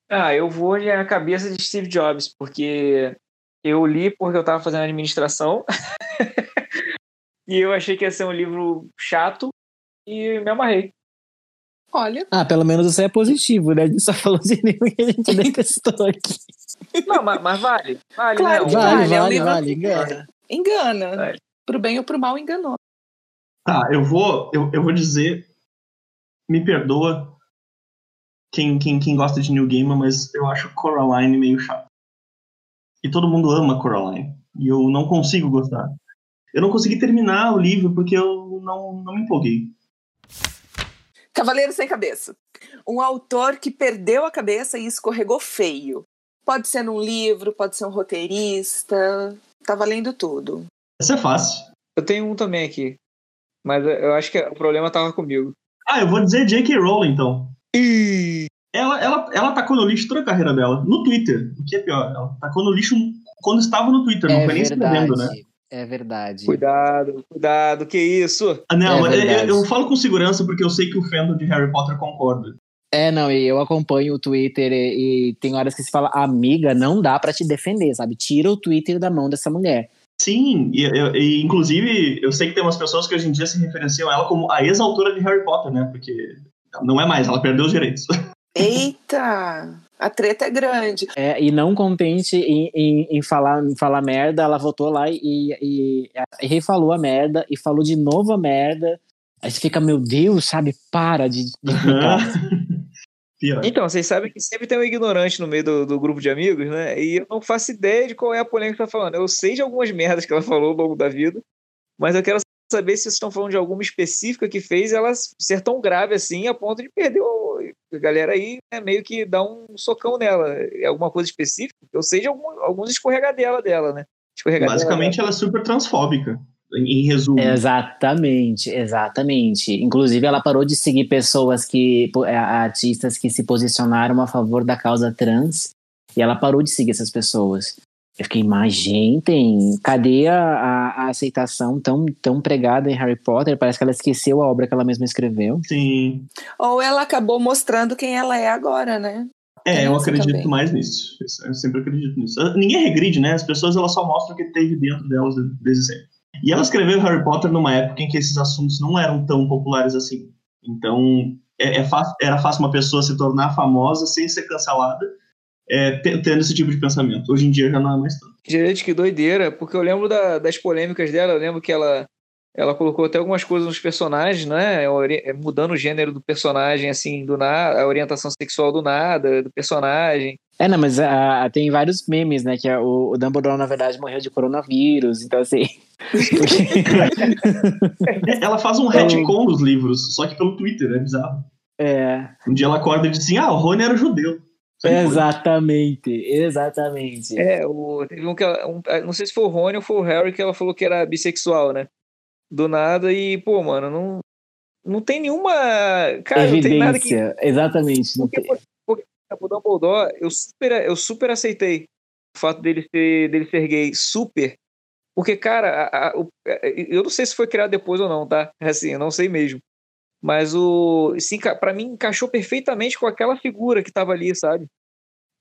E: Ah, eu vou na cabeça de Steve Jobs, porque eu li porque eu tava fazendo administração. *laughs* e eu achei que ia ser um livro chato e me amarrei.
F: Olha,
G: Ah, pelo menos isso é positivo, né? A gente só falou de livro que a gente detestou *laughs* aqui.
E: Não, mas, mas vale. Vale,
F: Claro
E: né?
F: que
G: Vale,
F: vale, é um
G: vale,
F: livro
G: vale, engana.
F: engana.
E: Vale.
F: Pro bem ou pro mal, enganou.
H: Tá, eu vou, eu, eu vou dizer. Me perdoa quem, quem, quem gosta de New Gamer, mas eu acho Coraline meio chato. E todo mundo ama Coraline. E eu não consigo gostar. Eu não consegui terminar o livro porque eu não, não me empolguei.
F: Cavaleiro sem cabeça. Um autor que perdeu a cabeça e escorregou feio. Pode ser num livro, pode ser um roteirista. Tá valendo tudo.
H: Essa é fácil.
E: Eu tenho um também aqui. Mas eu acho que o problema tava comigo.
H: Ah, eu vou dizer J.K. Rowling, então. Ela, ela, ela tacou no lixo toda a carreira dela. No Twitter. O que é pior. Ela tacou no lixo quando estava no Twitter. Não
G: É
H: foi nem escrevendo, né?
G: verdade. É verdade.
E: Cuidado, cuidado, que isso?
H: Ah, Não,
G: É
H: eu,
G: verdade.
H: eu falo com segurança porque eu sei que o fandom de Harry Potter concorda.
G: É, não, e eu acompanho o Twitter e, e tem horas que se fala, amiga, não dá pra te defender, sabe? Tira o Twitter da mão dessa mulher.
H: Sim, e, e- e, inclusive eu sei que tem umas pessoas que hoje em dia se referenciam a ela como a ex-autora de Harry Potter, né? Porque não é mais, ela perdeu os direitos. *laughs*
F: Eita! A treta é grande.
G: É, e não contente em, em, em falar, em falar merda, ela voltou lá e, e, e refalou a merda e falou de novo a merda. Aí você fica, meu Deus, sabe? Para de. de. *laughs*
E: Então, vocês sabem que sempre tem um ignorante no meio do, do grupo de amigos, né? E eu não faço ideia de qual é a polêmica que tá falando. Eu sei de algumas merdas que ela falou ao longo da vida, mas eu quero saber se vocês estão falando de alguma específica que fez ela ser tão grave assim a ponto de perder o... a galera aí né, meio que dá um socão nela. É alguma coisa específica? Eu sei de algum, alguns escorregadela dela, né? Escorregadela
H: Basicamente ela é super transfóbica, em, resumo.
G: Exatamente, exatamente. Inclusive, ela parou de seguir pessoas que. eh, artistas que se posicionaram a favor da causa trans. E ela parou de seguir essas pessoas. Eu fiquei, mas, gente, cadê a, a- a aceitação tão, tão pregada em Harry Potter? Parece que ela esqueceu a obra que ela mesma escreveu.
H: Sim.
F: Ou ela acabou mostrando quem ela é agora, né?
H: É,
F: Tem
H: eu acredito
F: também.
H: mais nisso. Eu sempre acredito nisso. Ninguém regride, né? As pessoas elas só mostram o que teve dentro delas desde sempre. E ela escreveu Harry Potter numa época em que esses assuntos não eram tão populares assim. Então, é, é fácil- era fácil uma pessoa se tornar famosa sem ser cancelada, é, te- tendo esse tipo de pensamento. Hoje em dia já não é mais tanto.
E: Gente, que doideira, porque eu lembro da- das polêmicas dela, eu lembro que ela, ela colocou até algumas coisas nos personagens, né? Ori- é, Mudando o gênero do personagem, assim, do nada, a orientação sexual do nada, do personagem.
G: É, não, mas ah, tem vários memes, né? Que é o, o Dumbledore, na verdade, morreu de coronavírus. Então, assim.
H: É, *laughs* Ela faz um retcon nos livros, só que pelo Twitter, é bizarro.
G: é.
H: Um dia ela acorda e diz assim: ah, o Rony era judeu. Foi.
G: Exatamente, exatamente.
E: É, o, teve um que ela, um- não sei se foi o Rony ou foi o Harry que ela falou que era bissexual, né? Do nada, e, pô, mano, não, não tem nenhuma. Cara, não tem nada que.
G: Evidência, exatamente. não
E: Porque,
G: tem-
E: porque, porque o Dumbledore, eu super, eu super aceitei o fato dele ser, dele ser gay, super. Porque, cara, a- a- o- eu não sei se foi criado depois ou não, tá? Assim, eu não sei mesmo. Mas o. Pra mim, encaixou perfeitamente com aquela figura que tava ali, sabe?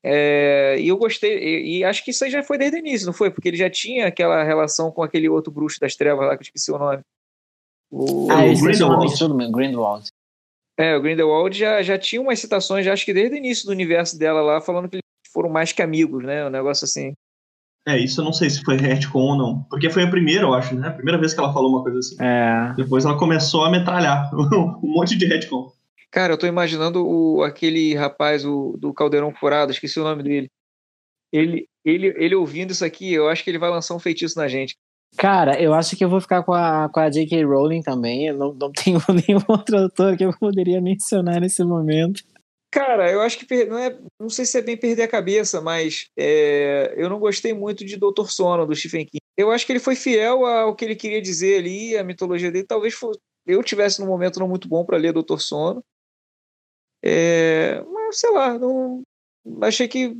E: É, e eu gostei, e, e acho que isso aí já foi desde o início, não foi? Porque ele já tinha aquela relação com aquele outro bruxo das trevas lá, que eu esqueci o nome. O,
G: Ah,
H: o
G: nome
H: Grindelwald.
G: Grindelwald.
E: é, o Grindelwald já, já tinha umas citações, já acho que desde o início do universo dela lá, falando que eles foram mais que amigos, né? Um negócio assim.
H: É, isso eu não sei se foi retcon ou não. Porque foi a primeira, eu acho, né? A primeira vez que ela falou uma coisa assim.
G: É.
H: Depois ela começou a metralhar *laughs* um monte de retcon.
E: Cara, eu tô imaginando o, aquele rapaz o, do Caldeirão Furado, esqueci o nome dele. Ele, ele, ele ouvindo isso aqui, eu acho que ele vai lançar um feitiço na gente.
G: Cara, eu acho que eu vou ficar com a, com a J.K. Rowling também. Eu não, não tenho *laughs* nenhum outro autor que eu poderia mencionar nesse momento.
E: Cara, eu acho que não é. Não sei se é bem perder a cabeça, mas é, eu não gostei muito de Doutor Sono, do Stephen King. Eu acho que ele foi fiel ao que ele queria dizer ali, a mitologia dele. Talvez fosse, eu tivesse num momento não muito bom para ler Doutor Sono. É, mas sei lá, não, achei que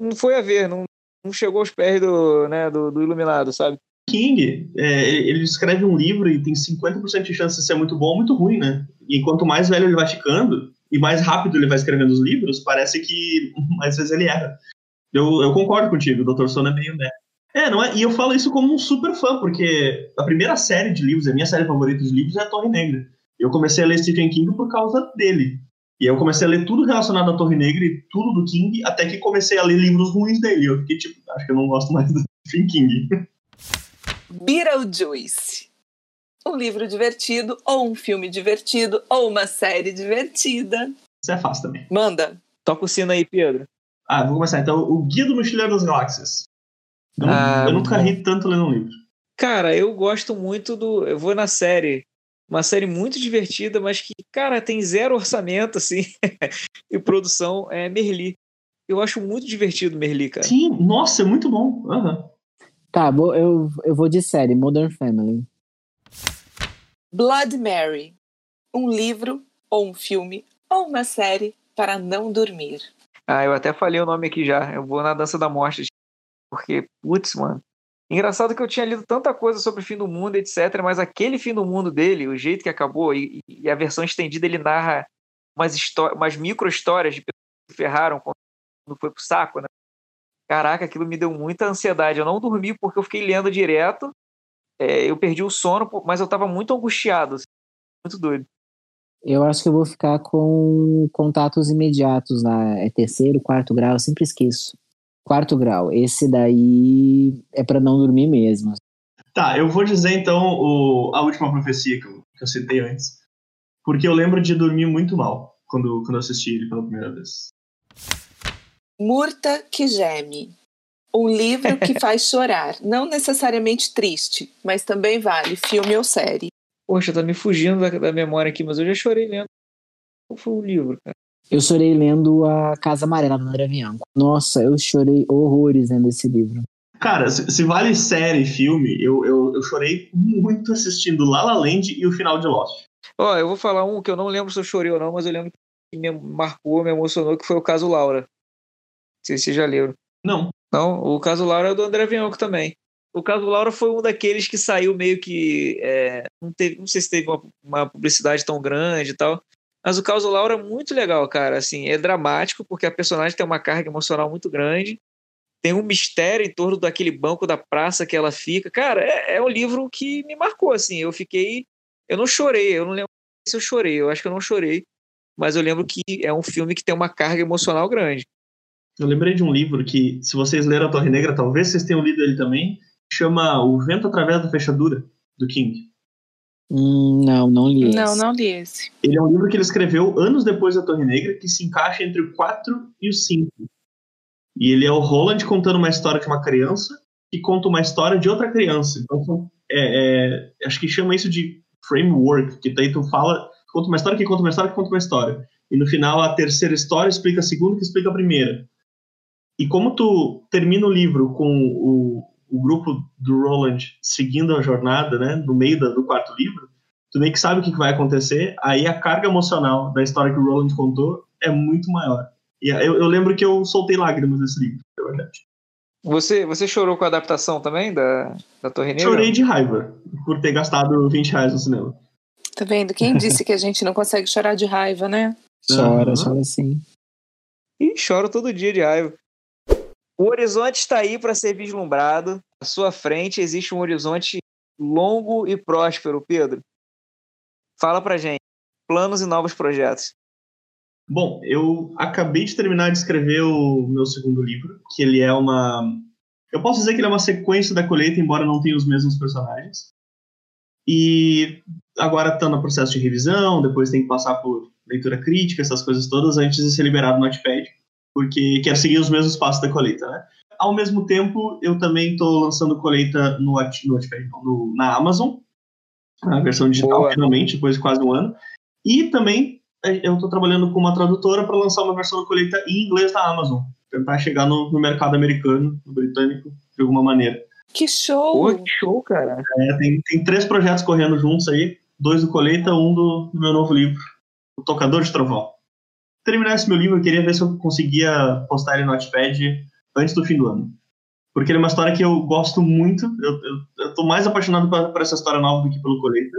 E: não foi a ver, não, não chegou aos pés do, né, do, do Iluminado, sabe?
H: King, é, ele escreve um livro e tem 50% de chance de ser muito bom ou muito ruim, né? E quanto mais velho ele vai ficando e mais rápido ele vai escrevendo os livros, parece que *laughs* às vezes ele erra. Eu, eu concordo contigo, o Dr. Sono é meio né. É, não é? E eu falo isso como um super fã, porque a primeira série de livros, a minha série favorita de livros é a Torre Negra. Eu comecei a ler Stephen King por causa dele. E eu comecei a ler tudo relacionado à Torre Negra e tudo do King, até que comecei a ler livros ruins dele. Eu fiquei tipo, acho que eu não gosto mais do Stephen King.
F: Beetlejuice. Um livro divertido, ou um filme divertido, ou uma série divertida.
H: Isso é fácil também.
F: Manda.
E: Toca o sino aí, Pedro.
H: Ah, vou começar. Então, o Guia do Mochileiro das Galáxias. Eu,
E: Ah,
H: eu nunca
E: bom.
H: ri tanto lendo um livro.
E: Cara, eu gosto muito do. Eu vou na série. Uma série muito divertida, mas que, cara, tem zero orçamento, assim, *laughs* e produção. É Merli. Eu acho muito divertido Merli, cara.
H: Sim, nossa, é muito bom. Aham.
G: Tá, eu, eu vou de série, Modern Family.
F: Blood Mary. Um livro, ou um filme, ou uma série para não dormir.
E: Ah, eu até falei o nome aqui já. Eu vou na Dança da Morte. Porque, putz, mano. Engraçado que eu tinha lido tanta coisa sobre o fim do mundo, etc. Mas aquele fim do mundo dele, o jeito que acabou, e, e a versão estendida, ele narra umas, umas micro-histórias de pessoas que ferraram quando foi pro saco, né? Caraca, aquilo me deu muita ansiedade. Eu não dormi porque eu fiquei lendo direto. É, eu perdi o sono, mas eu tava muito angustiado. assim, muito doido.
G: Eu acho que eu vou ficar com contatos imediatos lá. É terceiro, quarto grau, eu sempre esqueço. Quarto grau. Esse daí é pra não dormir mesmo.
H: Tá, eu vou dizer então o- a última profecia que eu, que eu citei antes. Porque eu lembro de dormir muito mal quando, quando eu assisti ele pela primeira vez.
F: Murta que geme. Um livro que *laughs* faz chorar. Não necessariamente triste, mas também vale filme ou série.
E: Poxa, tá me fugindo da, da memória aqui, mas eu já chorei lendo. Qual foi o livro, cara?
G: Eu chorei lendo a Casa Amarela do André Bianco. Nossa, eu chorei horrores lendo esse livro.
H: Cara, se, se vale série, filme, eu, eu, eu chorei muito assistindo La La Land e o final de Lost.
E: Ó, eu vou falar um que eu não lembro se eu chorei ou não, mas eu lembro que me marcou, me emocionou, que foi o caso Laura. Não sei se vocês já leram.
H: Não.
E: Não, o caso Laura é do André Bianco também. O caso Laura foi um daqueles que saiu meio que. é, não, teve, não sei se teve uma, uma publicidade tão grande e tal. Mas o caso Laura é muito legal, cara. Assim, é dramático, porque a personagem tem uma carga emocional muito grande. Tem um mistério em torno daquele banco da praça que ela fica. Cara, é, é um livro que me marcou, assim. Eu fiquei. Eu não chorei, eu não lembro se eu chorei, eu acho que eu não chorei. Mas eu lembro que é um filme que tem uma carga emocional grande.
H: Eu lembrei de um livro que, se vocês leram A Torre Negra, talvez vocês tenham lido ele também, chama O Vento Através da Fechadura, do King.
G: Hum, não, não li esse.
F: Não, não li esse.
H: Ele é um livro que ele escreveu anos depois da Torre Negra, que se encaixa entre o 4 e o 5. E ele é o Roland contando uma história de uma criança que conta uma história de outra criança. Então, é, é, acho que chama isso de framework, que daí tu fala, conta uma história que conta uma história que conta uma história. E no final, a terceira história explica a segunda que explica a primeira. E como tu termina o livro com o, o grupo do Roland seguindo a jornada, né, no meio da- do quarto livro, tu meio que sabe o que que vai acontecer, aí a carga emocional da história que o Roland contou é muito maior. E eu, eu lembro que eu soltei lágrimas nesse livro, é verdade.
E: Você, você chorou com a adaptação também da, da Torre Negra?
H: Chorei de raiva por ter gastado 20 reais no cinema.
F: Tá vendo? Quem disse que a gente não consegue chorar de raiva, né?
G: Chora,
H: Aham.
G: chora sim.
E: E choro todo dia de raiva. O horizonte está aí para ser vislumbrado. À sua frente existe um horizonte longo e próspero, Pedro. Fala pra gente. Planos e novos projetos.
H: Bom, eu acabei de terminar de escrever o meu segundo livro, que ele é uma. Eu posso dizer que ele é uma sequência da colheita, embora não tenha os mesmos personagens. E agora está no processo de revisão, depois tem que passar por leitura crítica, essas coisas todas, antes de ser liberado no Notepad, porque quer seguir os mesmos passos da colheita, né? Ao mesmo tempo, eu também estou lançando colheita no, no, no, na Amazon, a versão digital, Boa. finalmente, depois de quase um ano. E também é, eu estou trabalhando com uma tradutora para lançar uma versão da colheita em inglês da Amazon. Tentar chegar no, no mercado americano, no britânico, de alguma maneira.
F: Que show!
E: Pô, que show, cara.
H: É, tem, tem três projetos correndo juntos aí. Dois do Colheita, um do, do meu novo livro, O Tocador de Trovão. Terminar esse meu livro, eu queria ver se eu conseguia postar ele no Notepad antes do fim do ano. Porque ele é uma história que eu gosto muito. Eu, eu, eu tô mais apaixonado por, por, essa história nova do que pelo Colheita.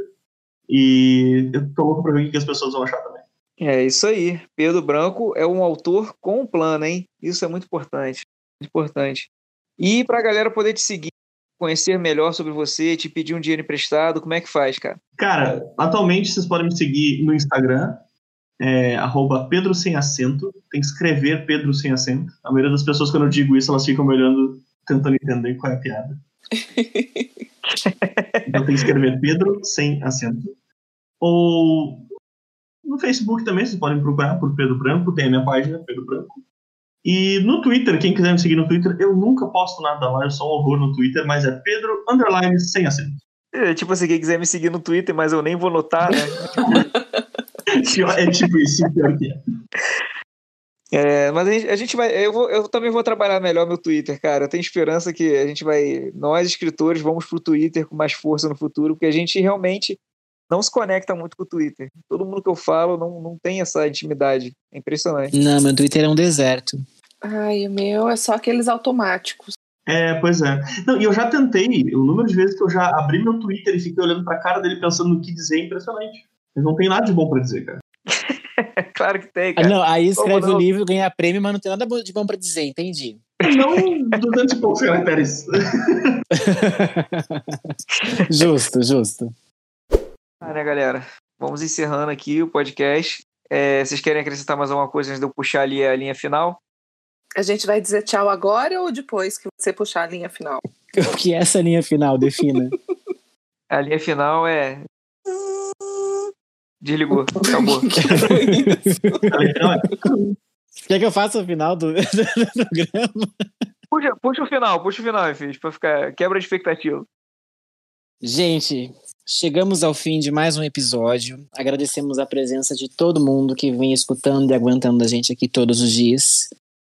H: E eu tô louco pra ver o que as pessoas vão achar também.
E: É isso aí. Pedro Branco é um autor com um plano, hein? Isso é muito importante. Muito importante. E pra galera poder te seguir, conhecer melhor sobre você, te pedir um dinheiro emprestado, como é que faz, cara?
H: Cara, atualmente vocês podem me seguir no Instagram, é, arroba Pedro Sem Acento. Tem que escrever Pedro Sem Acento. A maioria das pessoas, quando eu digo isso, elas ficam me olhando, tentando entender qual é a piada. *laughs* então tem que escrever Pedro Sem Acento. Ou no Facebook também, vocês podem procurar por Pedro Branco, tem a minha página, Pedro Branco. E no Twitter, quem quiser me seguir no Twitter, eu nunca posto nada lá, eu sou um horror no Twitter, mas é Pedro Underline sem acento.
E: É, tipo assim, quem quiser me seguir no Twitter, mas eu nem vou notar, né? *laughs*
H: é tipo isso, pior que é.
E: É, mas a gente, a gente, vai. Eu, vou, eu também vou trabalhar melhor meu Twitter, cara. Eu tenho esperança que a gente vai. Nós, escritores, vamos pro Twitter com mais força no futuro, porque a gente realmente não se conecta muito com o Twitter. Todo mundo que eu falo não, não tem essa intimidade. É impressionante.
G: Não, meu Twitter é um deserto.
F: Ai, o meu é só aqueles automáticos.
H: É, pois é. Não, e eu já tentei, o número de vezes que eu já abri meu Twitter e fiquei olhando pra cara dele pensando no que dizer é impressionante. Mas não tem nada de bom pra dizer, cara. *laughs*
E: claro que tem, cara.
G: Ah, não, aí escreve o livro, ganha prêmio, mas não tem nada de bom pra dizer, entendi.
H: Não 200 e poucos caracteres. *laughs*
G: justo, justo.
E: Ah, né, galera? Vamos encerrando aqui o podcast. É, vocês querem acrescentar mais alguma coisa antes de eu puxar ali a linha final?
F: A gente vai dizer tchau agora ou depois que você puxar a linha final? *laughs*
G: O que é essa linha final? Defina.
E: a linha final é. Desligou, *laughs* acabou.
G: Quer que eu faça o final do, *laughs* do programa?
E: Puxa, puxa o final, puxa o final, filho, pra ficar quebra de expectativa.
G: Gente, Chegamos ao fim de mais um episódio. Agradecemos a presença de todo mundo que vem escutando e aguentando a gente aqui todos os dias.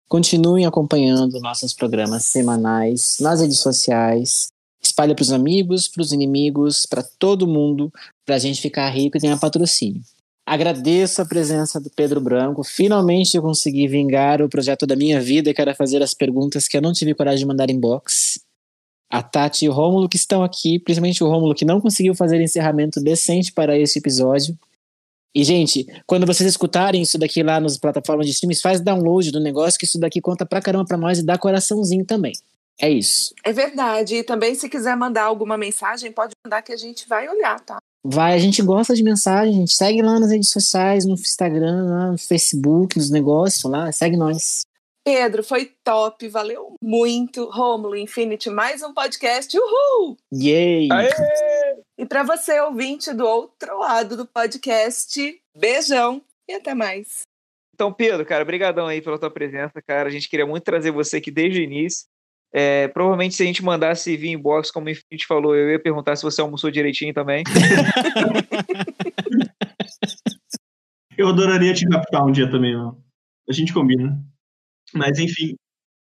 G: Continuem acompanhando nossos programas semanais nas redes sociais. Espalhe para os amigos, para os inimigos, para todo mundo, para a gente ficar rico e ganhar patrocínio. Agradeço a presença do Pedro Branco. Finalmente eu consegui vingar o projeto da minha vida e quero fazer as perguntas que eu não tive coragem de mandar em box a Tati e o Rômulo que estão aqui, principalmente o Rômulo que não conseguiu fazer encerramento decente para esse episódio. E, gente, quando vocês escutarem isso daqui lá nas plataformas de streams, faz download do negócio, que isso daqui conta pra caramba pra nós e dá coraçãozinho também. É isso.
F: É verdade. E também, se quiser mandar alguma mensagem, pode mandar que a gente vai olhar, tá?
G: Vai, a gente gosta de mensagem, a gente segue lá nas redes sociais, no Instagram, lá no Facebook, nos negócios lá, segue nós.
F: Pedro, foi top, valeu muito. Rômulo Infinity, mais um podcast. Uhul!
G: Yay! Aê!
F: E para você, ouvinte do outro lado do podcast, beijão e até mais.
E: Então, Pedro, cara, brigadão aí pela tua presença, cara. A gente queria muito trazer você aqui desde o início. É, provavelmente se a gente mandasse vir inbox, como o Infinity falou, eu ia perguntar se você almoçou direitinho também. *laughs*
H: eu adoraria te captar um dia também, mano. A gente combina. Mas, enfim,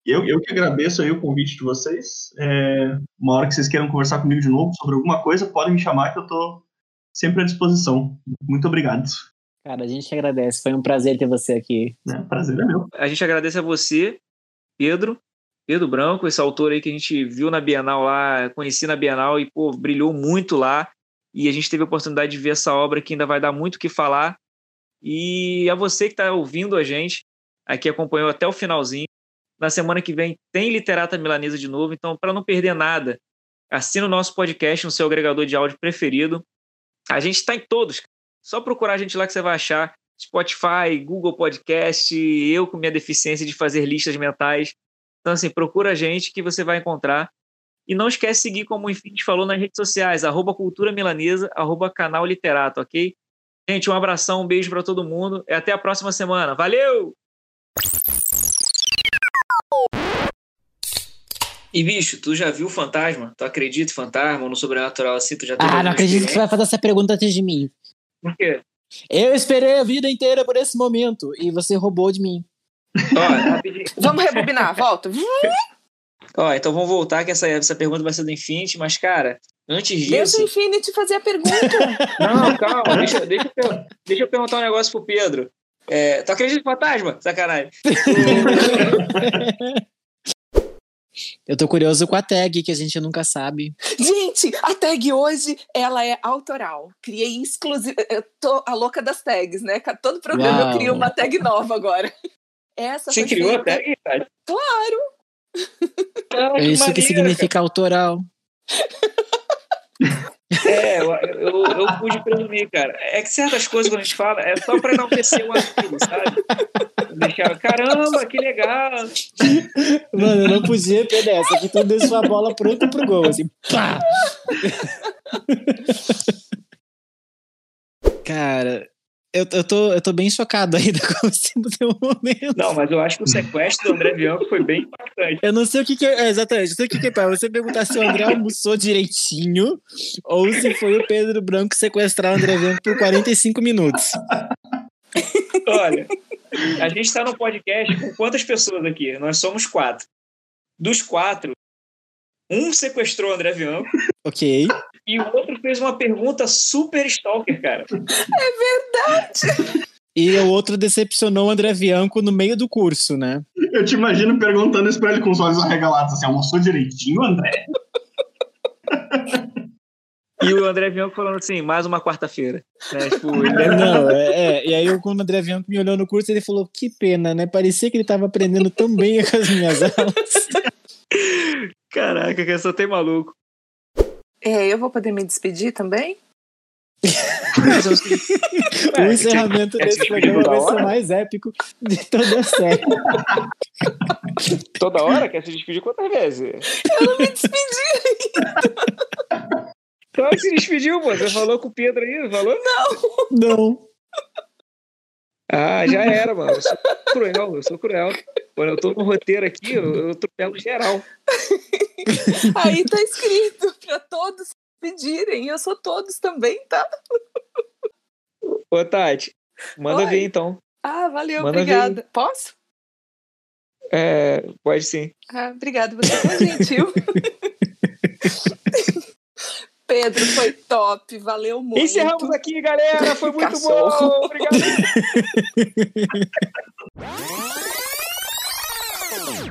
H: eu, eu que agradeço aí o convite de vocês. É, uma hora que vocês queiram conversar comigo de novo sobre alguma coisa, podem me chamar que eu estou sempre à disposição. Muito obrigado.
G: Cara, a gente agradece. Foi um prazer ter você aqui.
H: É, prazer é meu.
E: A gente agradece a você, Pedro, Pedro Branco, esse autor aí que a gente viu na Bienal lá, conheci na Bienal e, pô, brilhou muito lá. E a gente teve a oportunidade de ver essa obra que ainda vai dar muito o que falar. E a você que está ouvindo a gente, aqui acompanhou até o finalzinho. Na semana que vem tem Literata Milanesa de novo, então para não perder nada, assina o nosso podcast no seu agregador de áudio preferido. A gente está em todos. Só procurar a gente lá que você vai achar. Spotify, Google Podcast, eu com minha deficiência de fazer listas mentais. Então, assim, procura a gente que você vai encontrar. E não esquece de seguir, como o Infinity falou, nas redes sociais, arroba Cultura Milanesa, arroba Canal Literato, ok? Gente, um abração, um beijo para todo mundo e até a próxima semana. Valeu! E, bicho, tu já viu o fantasma? Tu acredita em fantasma ou no sobrenatural assim? Tu já teve
G: Ah, não acredito que você
E: experiência?
G: vai fazer essa pergunta antes de mim.
E: Por quê?
G: Eu esperei a vida inteira por esse momento e você roubou de mim.
E: Ó. *laughs*
F: Vamos rebobinar, volta. *laughs*
E: Ó, então vamos voltar que essa, essa pergunta vai ser do Infinity, mas, cara, antes disso...
F: Deixa o Infinity fazer a pergunta. *laughs*
E: Não, calma, deixa, deixa, eu, deixa eu perguntar um negócio pro Pedro. É, tu acredita em fantasma? Sacanagem.
G: Eu tô curioso com a tag, que a gente nunca sabe.
F: Gente, a tag hoje, ela é autoral. Criei exclusiva. Eu tô a louca das tags, né? Todo programa
G: Uau.
F: eu crio uma tag nova agora. Essa
E: Você criou
F: feita-
E: até? Cara?
F: Claro.
E: Ah,
G: É isso que significa autoral.
E: É, eu, eu, eu pude presumir, cara. É que certas coisas quando a gente fala é só pra enaltecer o amigo, sabe? Deixar, caramba, que legal.
G: Mano, eu não podia perder essa. Aqui tu deixou a bola pronta pro gol, assim, pá! *laughs* Cara, eu, eu, tô, eu tô bem chocado ainda com esse teu momento.
E: Não, mas eu acho que o sequestro do André Bianco foi bem impactante.
G: Eu não sei o que, que é, exatamente, eu sei o que, que é pra você perguntar se o André almoçou direitinho ou se foi o Pedro Branco sequestrar o André Bianco por 45 minutos.
E: Olha, a gente tá no podcast com quantas pessoas aqui? Nós somos quatro. Dos quatro, um sequestrou o André Bianco
G: Ok.
E: E o outro fez uma pergunta super stalker, cara. *laughs*
G: E o outro decepcionou o André Bianco no meio do curso, né?
H: Eu te imagino perguntando isso pra ele com os olhos arregalados, assim, almoçou direitinho, André?
E: E o André Bianco falando assim, mais uma quarta-feira. Né? Tipo, *laughs* ele
G: Não, é, é. E aí, quando o André Bianco me olhou no curso, ele falou: Que pena, né? Parecia que ele tava aprendendo tão bem *laughs* com as minhas aulas.
E: Caraca, que só tem maluco.
F: É, eu vou poder me despedir também? *laughs*
G: o encerramento
E: quer se
G: desse
E: despedir
G: programa vai ser
E: hora?
G: o mais épico de toda a série.
E: Toda hora quer se despedir quantas vezes?
F: Eu não me despedi.
E: Claro que se despediu, pô. Você falou com o Pedro aí, não falou?
G: Não.
E: Ah, já era, mano. Eu sou cruel, eu sou cruel. Quando eu tô no roteiro aqui, eu, eu atropelo geral. *laughs*
F: Aí tá escrito pra todos pedirem. Eu sou todos também, tá?
E: Ô, Tati, manda
F: Oi.
E: ver então.
F: Ah, valeu,
E: Manda ver.
F: obrigada. Posso?
E: É, pode sim.
F: Ah, obrigada, você é tão gentil. *laughs* Pedro, foi top, valeu muito.
E: Encerramos aqui, galera. Foi muito
F: Cachorro.
E: bom. Obrigado. *laughs*